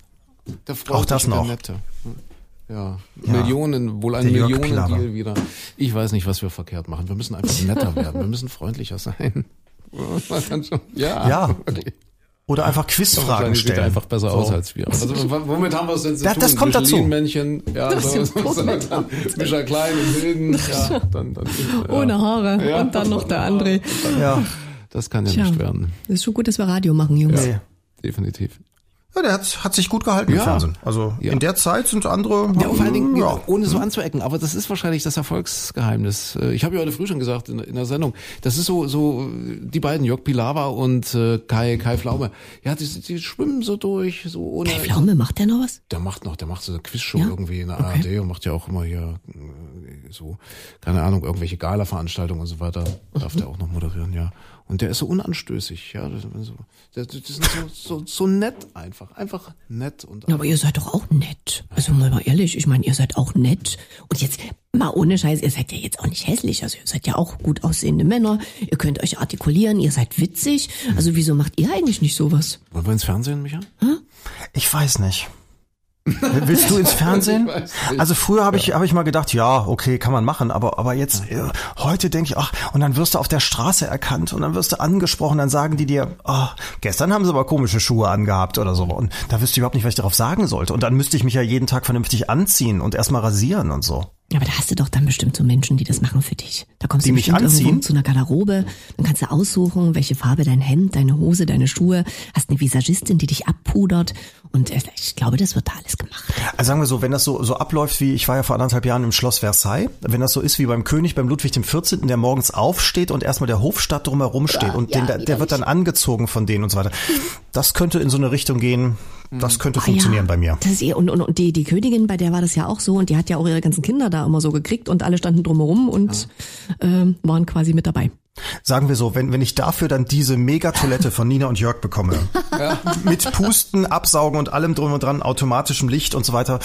Der Auch das noch. Nette. Ja, Millionen, wohl ein Millionendeal wieder. Ich weiß nicht, was wir verkehrt machen. Wir müssen einfach netter werden. Wir müssen freundlicher sein. Ja. Ja. wirklich. Oder einfach Quizfragen sieht stellen. einfach besser So. aus als wir. Also womit haben wir es denn zu Das- tun? das kommt dazu. Michelin-Männchen, ja, Das so, ist so, so, dann Micha Klein im Wilden, ja, dann, dann, ja. Ohne Haare. Ja. Und dann noch der André. Ja. Das kann ja Tja. nicht werden. Das ist schon gut, dass wir Radio machen, Jungs. Nee. Definitiv. Ja, der hat, hat sich gut gehalten im Ja. Fernsehen. Also Ja. in der Zeit sind andere. Ja, vor allen Dingen, ja. ohne so anzuecken, aber das ist wahrscheinlich das Erfolgsgeheimnis. Äh, Ich habe ja heute früh schon gesagt in, in der Sendung, das ist so, so die beiden, Jörg Pilawa und äh, Kai, Kai Pflaume. Ja, die, die schwimmen so durch, so ohne. Hey, Pflaume, macht der noch was? Der macht noch, der macht so eine Quizshow Ja? irgendwie in der Okay. ARD und macht ja auch immer hier äh, so, keine Ahnung, irgendwelche Gala-Veranstaltungen und so weiter. Darf der auch noch moderieren, ja. Und der ist so unanstößig, ja. Das, so, das, das ist so, so, so nett einfach. Einfach nett und Ja, aber ihr seid doch auch nett. Also mal, mal ehrlich, ich meine, ihr seid auch nett. Und jetzt mal ohne Scheiß, ihr seid ja jetzt auch nicht hässlich. Also ihr seid ja auch gut aussehende Männer. Ihr könnt euch artikulieren, ihr seid witzig. Also wieso macht ihr eigentlich nicht sowas? Wollen wir ins Fernsehen, Micha? Ich weiß nicht. Willst du ins Fernsehen? Also früher habe ich, hab ich mal gedacht, ja, okay, kann man machen, aber, aber jetzt, äh, heute denke ich, ach, und dann wirst du auf der Straße erkannt und dann wirst du angesprochen, dann sagen die dir, ah, gestern haben sie aber komische Schuhe angehabt oder so. Und da wüsste ich überhaupt nicht, was ich darauf sagen sollte. Und dann müsste ich mich ja jeden Tag vernünftig anziehen und erstmal rasieren und so. Aber da hast du doch dann bestimmt so Menschen, die das machen für dich. Da kommst Die du mich bestimmt anziehen? zu einer Garderobe, dann kannst du aussuchen, welche Farbe dein Hemd, deine Hose, deine Schuhe, hast eine Visagistin, die dich abpudert und äh, ich glaube, das wird da alles gemacht. Also sagen wir so, wenn das so, so abläuft wie, ich war ja vor anderthalb Jahren im Schloss Versailles, wenn das so ist wie beim König, beim Ludwig XIV., der morgens aufsteht und erstmal der Hofstadt drumherum steht und den, der, der wird dann angezogen von denen und so weiter. Das könnte in so eine Richtung gehen, das könnte funktionieren Ah ja, bei mir. Das ist ihr, und, und, und die, die Königin, bei der war das ja auch so und die hat ja auch ihre ganzen Kinder da immer so gekriegt und alle standen drumherum und ähm, waren quasi mit dabei. Sagen wir so, wenn, wenn ich dafür dann diese Megatoilette von Nina und Jörg bekomme, mit Pusten, Absaugen und allem drum und dran, automatischem Licht und so weiter,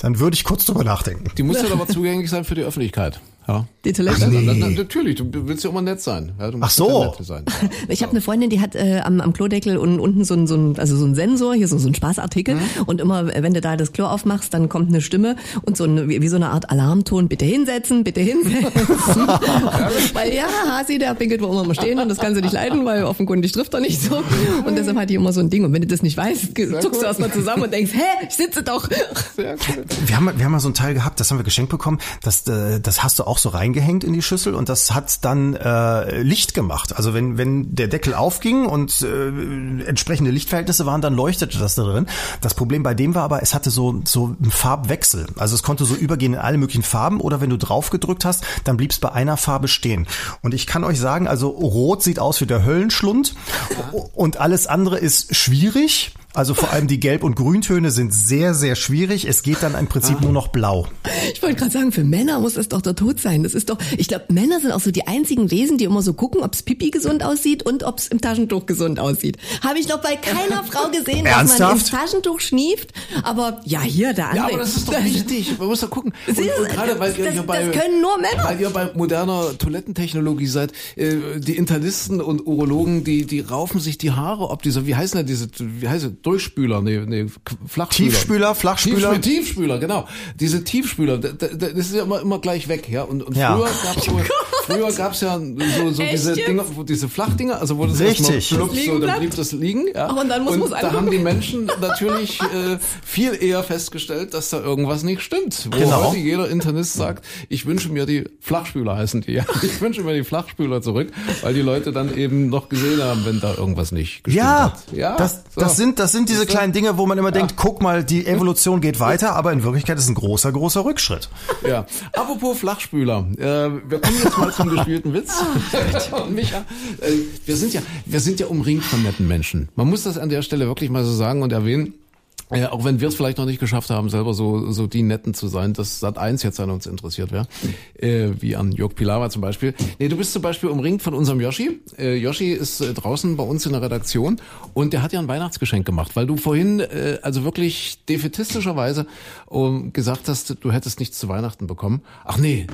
dann würde ich kurz drüber nachdenken. Die muss ja aber zugänglich sein für die Öffentlichkeit. Ja, Die Toilette? Nee. Na, na, natürlich, du willst ja immer nett sein. Ja, du Ach so. Sein. Ja, ich habe eine Freundin, die hat äh, am, am Klodeckel und unten so ein, so ein, also so ein Sensor, hier so, so ein Spaßartikel. Mhm. Und immer, wenn du da das Klo aufmachst, dann kommt eine Stimme und so eine, wie, wie so eine Art Alarmton, bitte hinsetzen, bitte hinsetzen. weil ja, Hasi, der pinkelt wo immer mal stehen und das kann sie nicht leiden, weil offenkundig trifft er nicht so. Und deshalb hat die immer so ein Ding. Und wenn du das nicht weißt, zuckst du erstmal zusammen und denkst, hä, ich sitze doch. Sehr cool. Wir haben, wir haben mal so ein Teil gehabt, das haben wir geschenkt bekommen, das, äh, das hast du auch so rein reingehängt in die Schüssel und das hat dann äh, Licht gemacht. Also wenn, wenn der Deckel aufging und äh, entsprechende Lichtverhältnisse waren, dann leuchtete das da drin. Das Problem bei dem war aber, es hatte so, so einen Farbwechsel. Also es konnte so übergehen in alle möglichen Farben oder wenn du drauf gedrückt hast, dann blieb es bei einer Farbe stehen. Und ich kann euch sagen, also rot sieht aus wie der Höllenschlund und alles andere ist schwierig. Also vor allem die Gelb- und Grüntöne sind sehr, sehr schwierig. Es geht dann im Prinzip ah. nur noch blau. Ich wollte gerade sagen, für Männer muss es doch der Tod sein. Das ist doch, ich glaube, Männer sind auch so die einzigen Wesen, die immer so gucken, ob's Pipi gesund aussieht und ob's im Taschentuch gesund aussieht. Habe ich noch bei keiner Frau gesehen, dass man ins Taschentuch schnieft. Aber ja, hier, der andere. Ja, aber das ist doch wichtig. Man muss doch gucken. Und, und gerade weil ihr, das, ihr bei, das können nur Männer. Weil ihr bei moderner Toilettentechnologie seid, äh, die Internisten und Urologen, die, die raufen sich die Haare, ob diese, wie heißen denn diese, wie heißt Durchspüler, nee, nee, Flachspüler. Tiefspüler, Flachspüler. Tiefspüler, Tiefspüler, genau. Diese Tiefspüler, das, ist ja immer, immer gleich weg, ja. Und, und ja. früher gab's so, früher gab's ja so, so diese Dinger, diese Flachdinger, also wo das Richtig. Schlupp, so, dann blieb das liegen, ja. Und dann muss und da haben die Menschen natürlich äh, viel eher festgestellt, dass da irgendwas nicht stimmt. Wo genau. heute jeder Internist sagt, ich wünsche mir die Flachspüler heißen die, ja. Ich wünsche mir die Flachspüler zurück, weil die Leute dann eben noch gesehen haben, wenn da irgendwas nicht gestimmt ja, hat. Ja, das, so. das sind das sind diese kleinen Dinge, wo man immer denkt, guck mal, die Evolution geht weiter, aber in Wirklichkeit ist ein großer, großer Rückschritt. Ja. Apropos Flachspüler. Äh, wir kommen jetzt mal zum gespielten Witz. Micha, äh, wir sind ja, wir sind ja umringt von netten Menschen. Man muss das an der Stelle wirklich mal so sagen und erwähnen. Äh, auch wenn wir es vielleicht noch nicht geschafft haben, selber so, so die Netten zu sein, dass Sat 1 jetzt an uns interessiert wäre, äh, wie an Jörg Pilawa zum Beispiel. Nee, du bist zum Beispiel umringt von unserem Yoshi. Äh, Yoshi ist äh, draußen bei uns in der Redaktion und der hat ja ein Weihnachtsgeschenk gemacht, weil du vorhin äh, also wirklich defetistischerweise um, gesagt hast, du hättest nichts zu Weihnachten bekommen. Ach nee,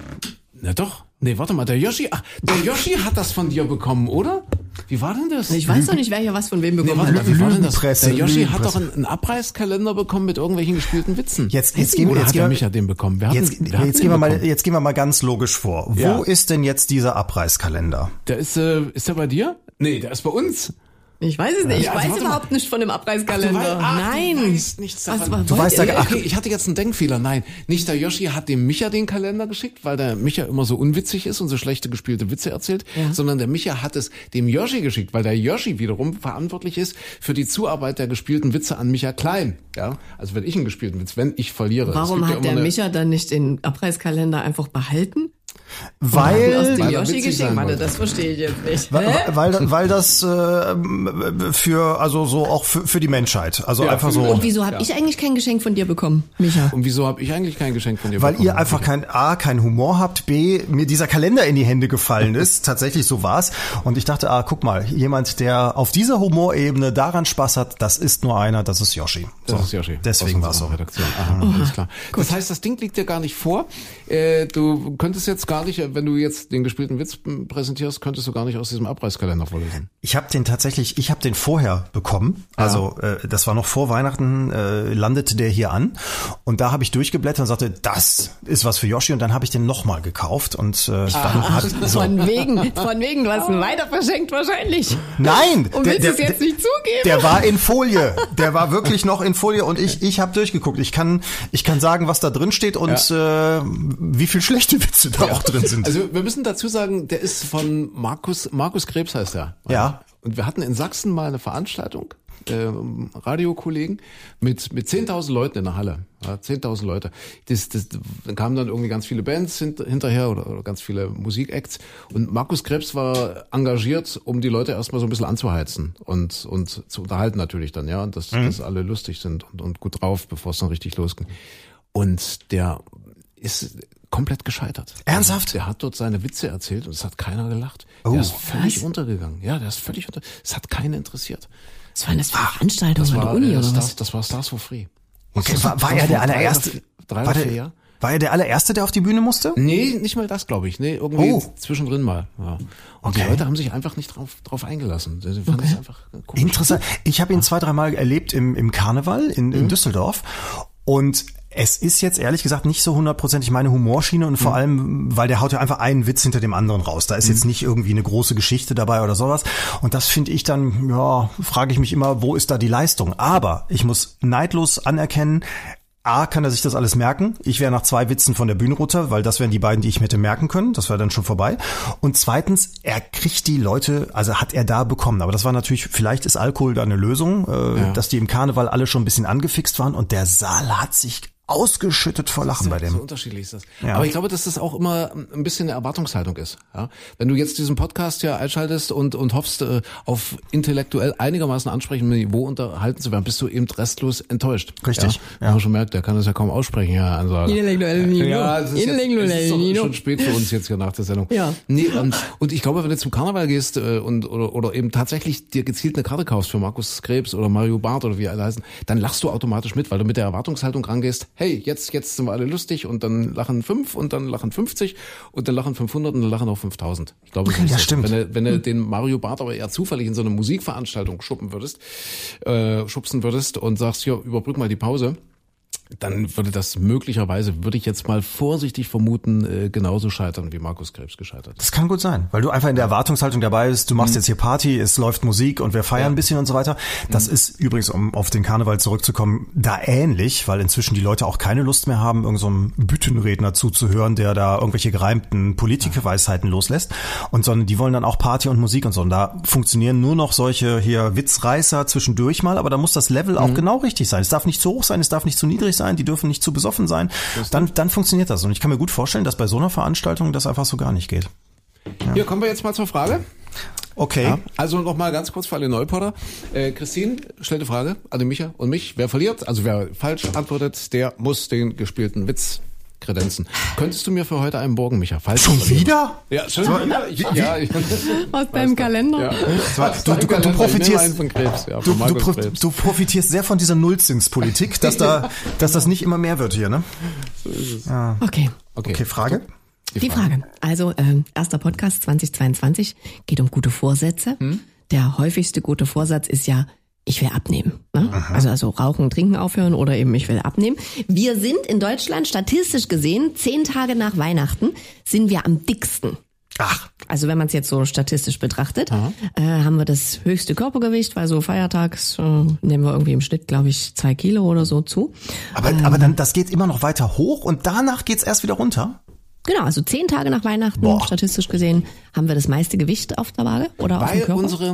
na doch. Nee, warte mal, der Yoshi, ach, der Yoshi hat das von dir bekommen, oder? Wie war denn das? Ich weiß doch nicht, wer hier was von wem bekommen nee, hat. Wie war denn das? Der Yoshi hat doch einen, einen Abreißkalender bekommen mit irgendwelchen gespielten Witzen. Jetzt, jetzt gehen wir, jetzt hat der Micha den bekommen. Wir jetzt, hatten, wir jetzt gehen wir mal, jetzt gehen wir mal ganz logisch vor. Wo Ja. ist denn jetzt dieser Abreißkalender? Der ist, äh, ist der bei dir? Nee, der ist bei uns. Ich weiß es nicht. Ich Ja, also weiß warte mal. überhaupt nicht von dem Abreißkalender. Ach, du weißt- ach, Nein. Du weißt nichts Was davon. war- Du weißt ja- Okay, ich hatte jetzt einen Denkfehler. Nein, nicht der Yoshi hat dem Micha den Kalender geschickt, weil der Micha immer so unwitzig ist und so schlechte gespielte Witze erzählt, Ja. sondern der Micha hat es dem Yoshi geschickt, weil der Yoshi wiederum verantwortlich ist für die Zuarbeit der gespielten Witze an Micha Klein. Ja, also wenn ich einen gespielten Witz, wenn ich verliere. Warum ja hat immer der eine- Micha dann nicht den Abreißkalender einfach behalten? Aus Weil, dem Weil Yoshi witzig geschickt? sein Warte, wollte. das verstehe ich jetzt nicht. weil, weil, weil das äh, für, also so auch für, für die Menschheit. Also Ja, einfach so. Und wieso habe ich eigentlich kein Geschenk von dir bekommen, Micha? Und wieso habe ich eigentlich kein Geschenk von dir Weil bekommen? ihr einfach kein A, kein Humor habt, B, mir dieser Kalender in die Hände gefallen ist. Tatsächlich so war's. Und ich dachte, ah, guck mal, jemand, der auf dieser Humorebene daran Spaß hat, das ist nur einer, das ist Yoshi. Das ist Yoshi. Deswegen Aus war's so. Redaktion. Aha, alles klar. Das heißt, das Ding liegt dir gar nicht vor. Äh, du könntest jetzt gar nicht, wenn du jetzt den gespielten Witz präsentierst, könntest du gar nicht aus diesem Abreißkalender vorlesen. Ich habe den tatsächlich, ich habe den vorher bekommen. Also äh, das war noch vor Weihnachten, äh, landete der hier an. Und da habe ich durchgeblättert und sagte, das ist was für Yoshi. Und dann habe ich den nochmal gekauft. Und äh, dann hat so. Von wegen, von wegen, du hast ihn weiter verschenkt wahrscheinlich. Nein! Und willst du es jetzt nicht zugeben? Der war in Folie. Der war wirklich noch in Folie und ich, ich habe durchgeguckt. Ich kann, ich kann sagen, was da drin steht und äh, wie viel schlechte Witze da auch drin sind. Also wir müssen dazu sagen, der ist von Markus, Markus Krebs heißt er. Ja. Und wir hatten in Sachsen mal eine Veranstaltung, ähm, Radiokollegen, mit, mit 10.000 Leuten in der Halle. Ja, 10.000 Leute. Das, das, da kamen dann irgendwie ganz viele Bands hint, hinterher oder, oder ganz viele Musikacts. Und Markus Krebs war engagiert, um die Leute erstmal so ein bisschen anzuheizen und, und zu unterhalten natürlich dann, ja. Und dass, dass alle lustig sind und, und gut drauf, bevor es dann richtig losging. Und der ist komplett gescheitert. Ernsthaft? Der hat dort seine Witze erzählt und es hat keiner gelacht. Oh. der ist völlig Was? untergegangen. Ja, der ist völlig unter. Es hat keinen interessiert. Was war das für eine Veranstaltung Das an war, der Uni äh, oder das, was? das war Stars for Free. Okay, war- war er der drei allererste- Drei war oder der- vier Jahre. War er der allererste, der auf die Bühne musste? Nee, nicht mal das, glaube ich. Nee, irgendwie Oh. zwischendrin mal. Ja. Und Okay. die Leute haben sich einfach nicht drauf, drauf eingelassen. Sie fanden es einfach komisch. Interessant. Ich habe ihn zwei, dreimal erlebt im, im Karneval in, in Düsseldorf. Und es ist jetzt ehrlich gesagt nicht so hundertprozentig meine Humorschiene und vor allem, weil der haut ja einfach einen Witz hinter dem anderen raus. Da ist jetzt nicht irgendwie eine große Geschichte dabei oder sowas. Und das finde ich dann, ja, frage ich mich immer, wo ist da die Leistung? Aber ich muss neidlos anerkennen, A, kann er sich das alles merken. Ich wäre nach zwei Witzen von der Bühne runter, weil das wären die beiden, die ich mir hätte merken können. Das wäre dann schon vorbei. Und zweitens, er kriegt die Leute, also hat er da bekommen. Aber das war natürlich, vielleicht ist Alkohol da eine Lösung, äh, dass die im Karneval alle schon ein bisschen angefixt waren und der Saal hat sich ausgeschüttet vor Lachen bei So dem. unterschiedlich ist das. Ja. Aber ich glaube, dass das auch immer ein bisschen eine Erwartungshaltung ist. Ja? Wenn du jetzt diesen Podcast ja einschaltest und, und hoffst, äh, auf intellektuell einigermaßen ansprechendem Niveau unterhalten zu werden, bist du eben restlos enttäuscht. Richtig, Ja? ja. Man schon merkt, der kann das ja kaum aussprechen, ja, Ansage. Intellektuell Nino. Ja, es ist, jetzt, es Intellektuell ist doch Nino. schon spät für uns jetzt hier nach der Sendung. Ja. Nee, und, und ich glaube, wenn du zum Karneval gehst äh, und oder, oder eben tatsächlich dir gezielt eine Karte kaufst für Markus Krebs oder Mario Barth oder wie alle heißen, dann lachst du automatisch mit, weil du mit der Erwartungshaltung rangehst, hey, jetzt, jetzt sind wir alle lustig und dann lachen fünf und dann lachen 50 und dann lachen 500 und dann lachen auch 5000. Ich glaube, ist Ja, das. stimmt. Wenn du, wenn du den Mario Barth aber eher zufällig in so eine Musikveranstaltung schuppen würdest, äh, schubsen würdest und sagst, hier, überbrück mal die Pause, dann würde das möglicherweise, würde ich jetzt mal vorsichtig vermuten, äh, genauso scheitern, wie Markus Krebs gescheitert ist. Das kann gut sein, weil du einfach in der Erwartungshaltung dabei bist, du machst jetzt hier Party, es läuft Musik und wir feiern ein bisschen und so weiter. Das ist übrigens, um auf den Karneval zurückzukommen, da ähnlich, weil inzwischen die Leute auch keine Lust mehr haben, irgendeinem so Büttenredner zuzuhören, der da irgendwelche gereimten Politikerweisheiten loslässt. Und sondern die wollen dann auch Party und Musik und so. Und da funktionieren nur noch solche hier Witzreißer zwischendurch mal, aber da muss das Level auch genau richtig sein. Es darf nicht zu hoch sein, es darf nicht zu niedrig sein, die dürfen nicht zu besoffen sein. Dann, dann funktioniert das. Und ich kann mir gut vorstellen, dass bei so einer Veranstaltung das einfach so gar nicht geht. Hier kommen wir jetzt mal zur Frage. Okay. Ja, also noch mal ganz kurz für alle Neuporter. Äh, Christine stellt eine Frage an den Micha und mich. Wer verliert, also wer falsch antwortet, der muss den gespielten Witz kredenzen. Könntest du mir für heute einen borgen, Micha? Falls Schon wieder? Ja, schon wieder. Ich, ja, ich, Aus deinem Kalender. ja. Du, du, du, profitierst, einen von Krebs, ja, du, profitierst sehr von dieser Nullzinspolitik, dass da, dass das nicht immer mehr wird hier, ne? Okay. Okay, Okay, Frage? Die Frage. Also, ähm, erster Podcast 2022 geht um gute Vorsätze. Der häufigste gute Vorsatz ist ja, ich will abnehmen. Ne? Also, also rauchen, trinken aufhören oder eben ich will abnehmen. Wir sind in Deutschland statistisch gesehen, zehn Tage nach Weihnachten, sind wir am dicksten. Ach, Also wenn man es jetzt so statistisch betrachtet, äh, haben wir das höchste Körpergewicht, weil so feiertags äh, nehmen wir irgendwie im Schnitt, glaube ich, zwei Kilo oder so zu. aber, aber dann, das geht immer noch weiter hoch und danach geht's erst wieder runter? Genau, also zehn Tage nach Weihnachten, Boah. statistisch gesehen, haben wir das meiste Gewicht auf der Waage oder auf dem Weil Körper. unsere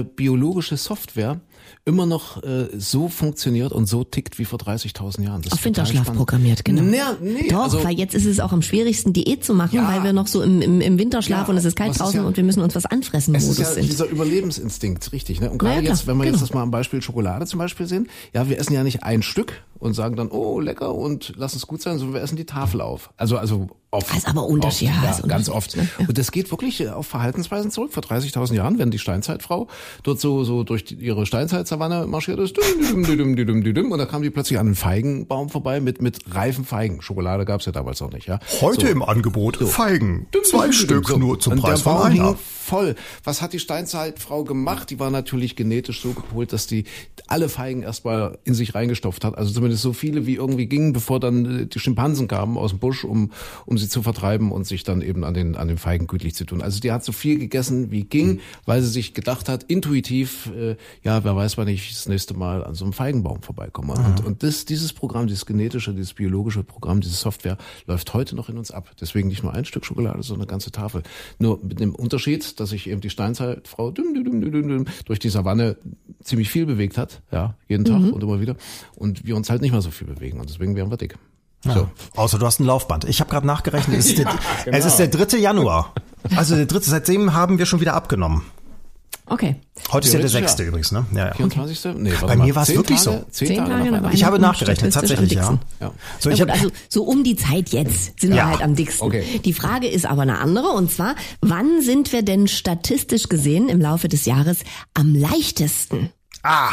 äh, biologische Software immer noch äh, so funktioniert und so tickt wie vor 30.000 Jahren. Das auf Winterschlaf spannend. programmiert, genau. Nee, nee, Doch, also, weil jetzt ist es auch am schwierigsten, Diät zu machen, Ja. weil wir noch so im, im, im Winterschlaf Ja, und es ist kalt was ist draußen ja- und wir müssen uns was anfressen Es ist ja sind. dieser Überlebensinstinkt, richtig. Ne? Und gerade ja, klar, jetzt, wenn wir genau. jetzt das mal am Beispiel Schokolade zum Beispiel sehen, ja, wir essen ja nicht ein Stück und sagen dann, oh, lecker und lass es gut sein, sondern wir essen die Tafel auf. Also, also oft. Das ist aber Unterschied, Oft, ja, ja, ganz oft. ne? Ja. Und das geht wirklich äh, auf Verhaltensweisen zurück. Vor 30.000 Jahren, wenn die Steinzeitfrau dort so, so durch die, ihre Steinzeitsavanne marschiert ist, und da kam die plötzlich an einen Feigenbaum vorbei mit, mit reifen Feigen. Schokolade gab's ja damals noch nicht, ja. Heute So. im Angebot Feigen. Zwei Stück So. nur zum und Preis von einer. voll. Was hat die Steinzeitfrau gemacht? Die war natürlich genetisch so gepolt, dass die alle Feigen erstmal in sich reingestopft hat. Also zumindest so viele wie irgendwie gingen, bevor dann äh, die Schimpansen kamen aus dem Busch, um, um sie zu vertreiben und sich dann eben an den, an den Feigen gütlich zu tun. Also die hat so viel gegessen wie ging, weil sie sich gedacht hat, intuitiv, äh, ja, wer weiß, wann ich das nächste Mal an so einem Feigenbaum vorbeikomme. Und, und das, dieses Programm, dieses genetische, dieses biologische Programm, diese Software läuft heute noch in uns ab. Deswegen nicht nur ein Stück Schokolade, sondern eine ganze Tafel. Nur mit dem Unterschied, dass sich eben die Steinzeitfrau düm, düm, düm, düm, düm, durch die Savanne ziemlich viel bewegt hat, ja, jeden Tag und immer wieder. Und wir uns halt nicht mehr so viel bewegen. Und deswegen werden wir dick. So. Außer du hast ein Laufband. Ich habe gerade nachgerechnet, es ist, der, es ist der 3. Januar. Also der dritte, seitdem haben wir schon wieder abgenommen. Okay. Heute ist ja der sechste ja. übrigens, ne? Ja, ja. 24. Nee, warte Bei mal. mir war's Zehn wirklich Tage, so. Zehn, Zehn Tage, Tage nach. Ich habe nachgerechnet, tatsächlich, ja. Ja. So, ich gut, also so um die Zeit jetzt sind Ja. wir halt am dicksten. Okay. Die Frage ist aber eine andere und zwar, wann sind wir denn statistisch gesehen im Laufe des Jahres am leichtesten? ah,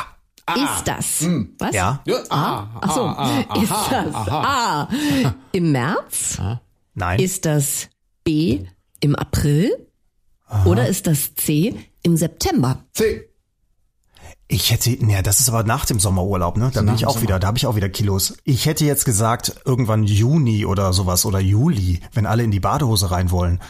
Ist das? Was? Ja. Ja, Ah, ach so. ah, ist das A im März? Nein. Ist das B im April? Oder ist das C im September? C. Ich hätte, naja, das ist aber nach dem Sommerurlaub, ne? Da bin ich auch Sommer. wieder, da habe ich auch wieder Kilos. Ich hätte jetzt gesagt, irgendwann Juni oder sowas oder Juli, wenn alle in die Badehose rein wollen.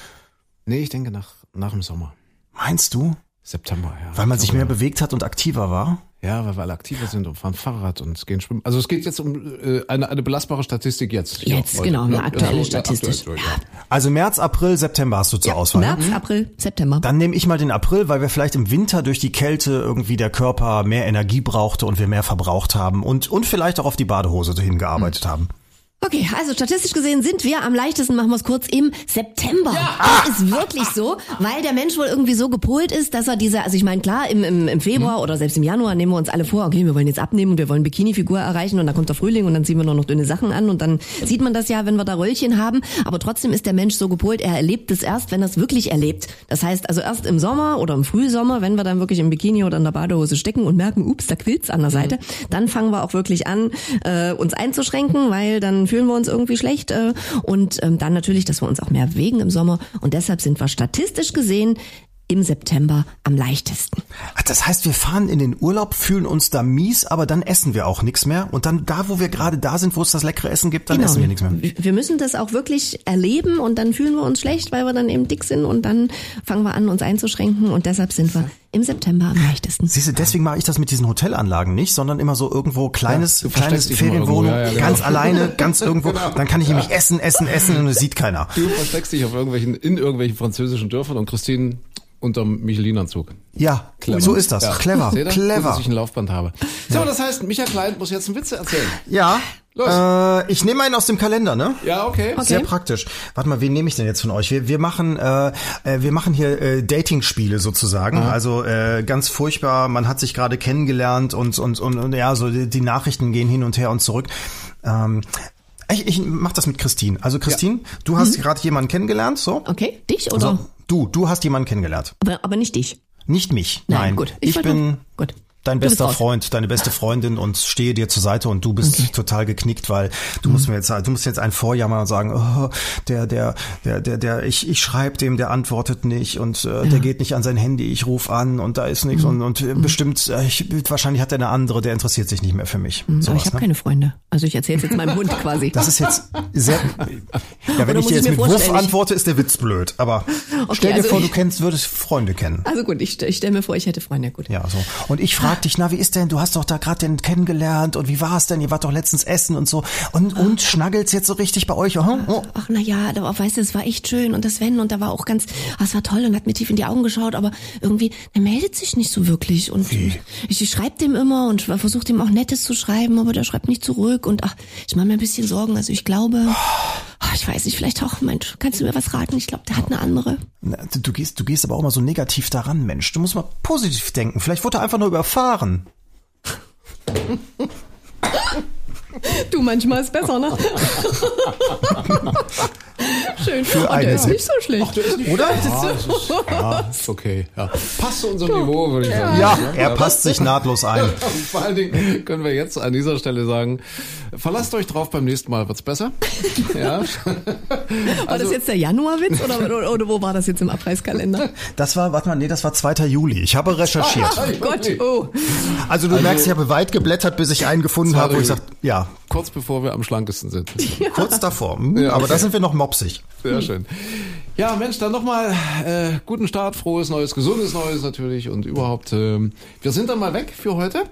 Nee, ich denke nach, nach dem Sommer. Meinst du? September, ja. Weil man Ich sich mehr bewegt hat und aktiver war? Ja, weil wir alle aktiver sind und fahren Fahrrad und gehen schwimmen. Also es geht jetzt um äh, eine, eine belastbare Statistik jetzt. Jetzt, heute, genau, eine ne? aktuelle Ja, Statistik. aktuell, ja. Also März, April, September hast du zur Auswahl. ne? März, April, September. Dann nehme ich mal den April, weil wir vielleicht im Winter durch die Kälte irgendwie der Körper mehr Energie brauchte und wir mehr verbraucht haben und, und vielleicht auch auf die Badehose hingearbeitet haben. Okay, also statistisch gesehen sind wir am leichtesten, machen wir es kurz, im September. Das ist wirklich so, weil der Mensch wohl irgendwie so gepolt ist, dass er diese, also ich meine, klar, im, im, im Februar oder selbst im Januar nehmen wir uns alle vor, okay, wir wollen jetzt abnehmen und wir wollen Bikini-Figur erreichen und dann kommt der Frühling und dann ziehen wir nur noch dünne Sachen an und dann sieht man das ja, wenn wir da Röllchen haben. Aber trotzdem ist der Mensch so gepolt, er erlebt es erst, wenn er es wirklich erlebt. Das heißt also erst im Sommer oder im Frühsommer, wenn wir dann wirklich im Bikini oder in der Badehose stecken und merken, ups, da quillt's an der Seite, dann fangen wir auch wirklich an, äh, uns einzuschränken, weil dann fühlen wir uns irgendwie schlecht äh, und ähm, dann natürlich, dass wir uns auch mehr bewegen im Sommer. Und deshalb sind wir statistisch gesehen im September am leichtesten. Ach, Das heißt, wir fahren in den Urlaub, fühlen uns da mies, aber dann essen wir auch nichts mehr. Und dann da, wo wir gerade da sind, wo es das leckere Essen gibt, dann essen wir nichts mehr. Wir- müssen das auch wirklich erleben und dann fühlen wir uns schlecht, weil wir dann eben dick sind und dann fangen wir an, uns einzuschränken und deshalb sind wir im September am leichtesten. Siehst du, deswegen mache ich das mit diesen Hotelanlagen nicht, sondern immer so irgendwo kleines, Ja, kleines Ferienwohnung, ja, ja, genau. ganz alleine, ganz irgendwo. Dann kann ich nämlich essen, essen, essen und es sieht keiner. Du versteckst dich auf irgendwelchen, in irgendwelchen französischen Dörfern und Christine unterm Michelin-Anzug. Ja, Clever. so ist das. Ja. Clever, Seht ihr? Gut, clever. dass ich ein Laufband habe. So, das heißt, Micha Klein muss jetzt einen Witz erzählen. Ja. Los. Äh, ich nehme einen aus dem Kalender, ne? Ja, okay. Sehr praktisch. Warte mal, wen nehme ich denn jetzt von euch? Wir, wir machen äh, äh, wir machen hier äh, Dating-Spiele sozusagen. Also äh, ganz furchtbar. Man hat sich gerade kennengelernt und und, und und ja, so die, die Nachrichten gehen hin und her und zurück. Ähm, ich, ich mach das mit Christine. Also Christine, du hast gerade jemanden kennengelernt, so? Okay, dich oder? So, du, du hast jemanden kennengelernt. Aber, aber nicht dich. Nicht mich. Nein, Nein, gut. Ich, Ich bin gut. Dein bester. Freund, deine beste Freundin und stehe dir zur Seite und du bist total geknickt, weil du musst Mhm. mir jetzt du musst jetzt einen vorjammern und sagen, oh, der der der der der ich ich schreibe dem, der antwortet nicht und äh, der geht nicht an sein Handy, ich rufe an und da ist Mhm. nichts und und äh, bestimmt äh, ich, wahrscheinlich hat er eine andere, der interessiert sich nicht mehr für mich. aber Sowas, ich habe ne? keine Freunde. Also ich erzähle jetzt meinem Hund quasi. Das ist jetzt sehr. Ja, wenn ich dir ich jetzt mir mit ich- antworte, ist der Witz blöd. Aber stell dir also vor, ich- du kennst, würdest Freunde kennen. also gut, ich, ich stelle mir vor, ich hätte Freunde. Gut. Ja, so. Und ich frag dich, na, wie ist denn, du hast doch da gerade den kennengelernt und wie war es denn? Ihr wart doch letztens essen und so. Und, und schnaggelt's jetzt so richtig bei euch? Oh, oh. Ach na ja, aber weißt du, es war echt schön und das Sven und da war auch ganz, ah, es war toll und hat mir tief in die Augen geschaut, aber irgendwie, der meldet sich nicht so wirklich und ich, ich schreibe dem immer und versuche dem auch Nettes zu schreiben, aber der schreibt nicht zurück und ach, ich mache mir ein bisschen Sorgen, also ich glaube, ach, ich weiß nicht, vielleicht auch, Mensch, kannst du mir was raten? Ich glaube, der hat eine andere. Na, du gehst, du gehst aber auch mal so negativ daran, Mensch. Du musst mal positiv denken. Vielleicht wurde er einfach nur überfahren. Du, manchmal ist besser, ne? Schön. Für eine der ist nicht so schlecht. Oder? Ja, ist okay. Ja. Passt zu unserem Niveau, würde ich sagen. Ja, er passt sich nahtlos ein. Vor allen Dingen können wir jetzt an dieser Stelle sagen, verlasst euch drauf, beim nächsten Mal wird's besser. Ja. War das jetzt der Januarwitz oder, oder, oder wo war das jetzt im Abreißkalender? Das war, warte mal, nee, das war 2. Juli. Ich habe recherchiert. Oh Gott, oh. Also du merkst, ich habe weit geblättert, bis ich einen gefunden habe, wo ich sage, ja, Kurz bevor wir am schlankesten sind. kurz davor. Hm, Ja, Aber da sind wir noch mopsig. Sehr schön. Ja, Mensch, dann nochmal äh, guten Start, frohes Neues, gesundes Neues natürlich und überhaupt. Ähm, wir sind dann mal weg für heute.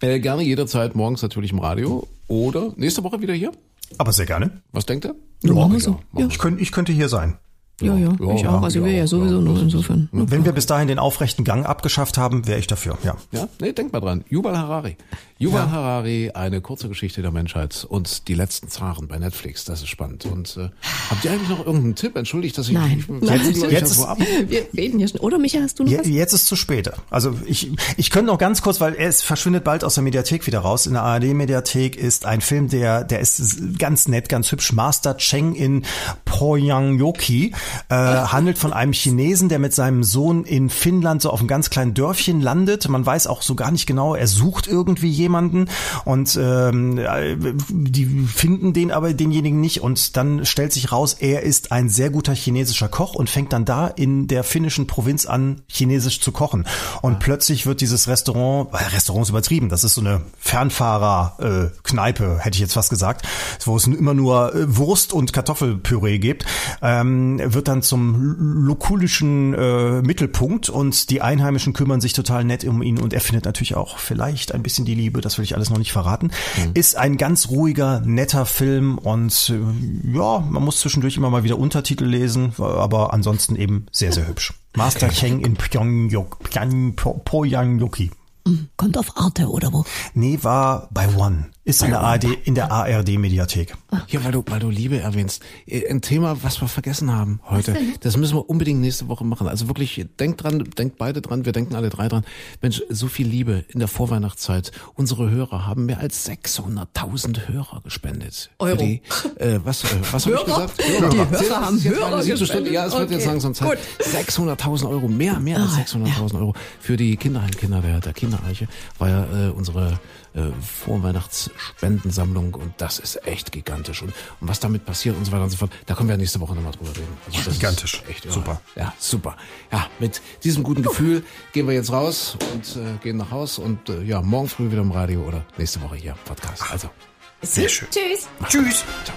Äh, gerne jederzeit morgens natürlich im Radio oder nächste Woche wieder hier. Aber sehr gerne. Was denkt ihr? Ja, machen wir so. Ja, Ich, könnte, ich könnte hier sein. Ja, ja, Ja, ich auch. Also wir ja sowieso nur insofern. Wenn wir bis dahin den aufrechten Gang abgeschafft haben, wäre ich dafür. Ja. Ja, nee, denkt mal dran. Yuval Harari. Yuval Harari, eine kurze Geschichte der Menschheit und die letzten Zaren bei Netflix. Das ist spannend. Und äh, habt ihr eigentlich noch irgendeinen Tipp? Entschuldigt, dass ich Nein. ich, ich, Jetzt- so ab. Wir reden hier schon. Oder Micha, hast du noch Je- was? Jetzt ist zu spät. Also ich, ich könnte noch ganz kurz, weil es verschwindet bald aus der Mediathek wieder raus. In der ARD-Mediathek ist ein Film, der, der ist ganz nett, ganz hübsch. Master Cheng in Poyangyoki. Äh, handelt von einem Chinesen, der mit seinem Sohn in Finnland so auf einem ganz kleinen Dörfchen landet. Man weiß auch so gar nicht genau, er sucht irgendwie jemanden und ähm, die finden den aber denjenigen nicht und dann stellt sich raus, er ist ein sehr guter chinesischer Koch und fängt dann da in der finnischen Provinz an, chinesisch zu kochen. Und ja. plötzlich wird dieses Restaurant, äh, Restaurant ist übertrieben, das ist so eine Fernfahrer-Kneipe, äh, hätte ich jetzt fast gesagt, wo es immer nur äh, Wurst und Kartoffelpüree gibt, ähm, wird dann zum lokulischen äh, Mittelpunkt und die Einheimischen kümmern sich total nett um ihn und er findet natürlich auch vielleicht ein bisschen die Liebe, das will ich alles noch nicht verraten. Mhm. Ist ein ganz ruhiger, netter Film und äh, ja, man muss zwischendurch immer mal wieder Untertitel lesen, aber ansonsten eben sehr, sehr hübsch. Master Cheng in Pyongyang, Pyongyang, Kommt auf Arte oder wo? Nee, war bei One. Ist in der ARD, in der ARD Mediathek. Ja, weil du, weil du Liebe erwähnst. Äh, ein Thema, was wir vergessen haben heute. Das müssen wir unbedingt nächste Woche machen. Also wirklich, denkt dran, denkt beide dran, wir denken alle drei dran. Mensch, so viel Liebe in der Vorweihnachtszeit. Unsere Hörer haben mehr als 600.000 Hörer gespendet. Euro. Die, äh, was, äh, was habe ich gesagt? Hörer. Die Hörer haben Hörer gespendet. Ja, es wird okay. jetzt langsam Zeit. 600.000 Euro, mehr, mehr als 600.000 ah, Euro für die Kinderheimkinder der, der Kindereiche. War ja äh, unsere äh, Vorweihnachtsspendensammlung und das ist echt gigantisch. Und, und, was damit passiert und so weiter und so fort, da können wir nächste Woche nochmal drüber reden. Also gigantisch. echt super. Ja, super. Ja, mit diesem guten Gefühl gehen wir jetzt raus und äh, gehen nach Haus und äh, ja, morgen früh wieder im Radio oder nächste Woche hier im Podcast. Also. Sehr schön. Tschüss. Tschüss. Ciao.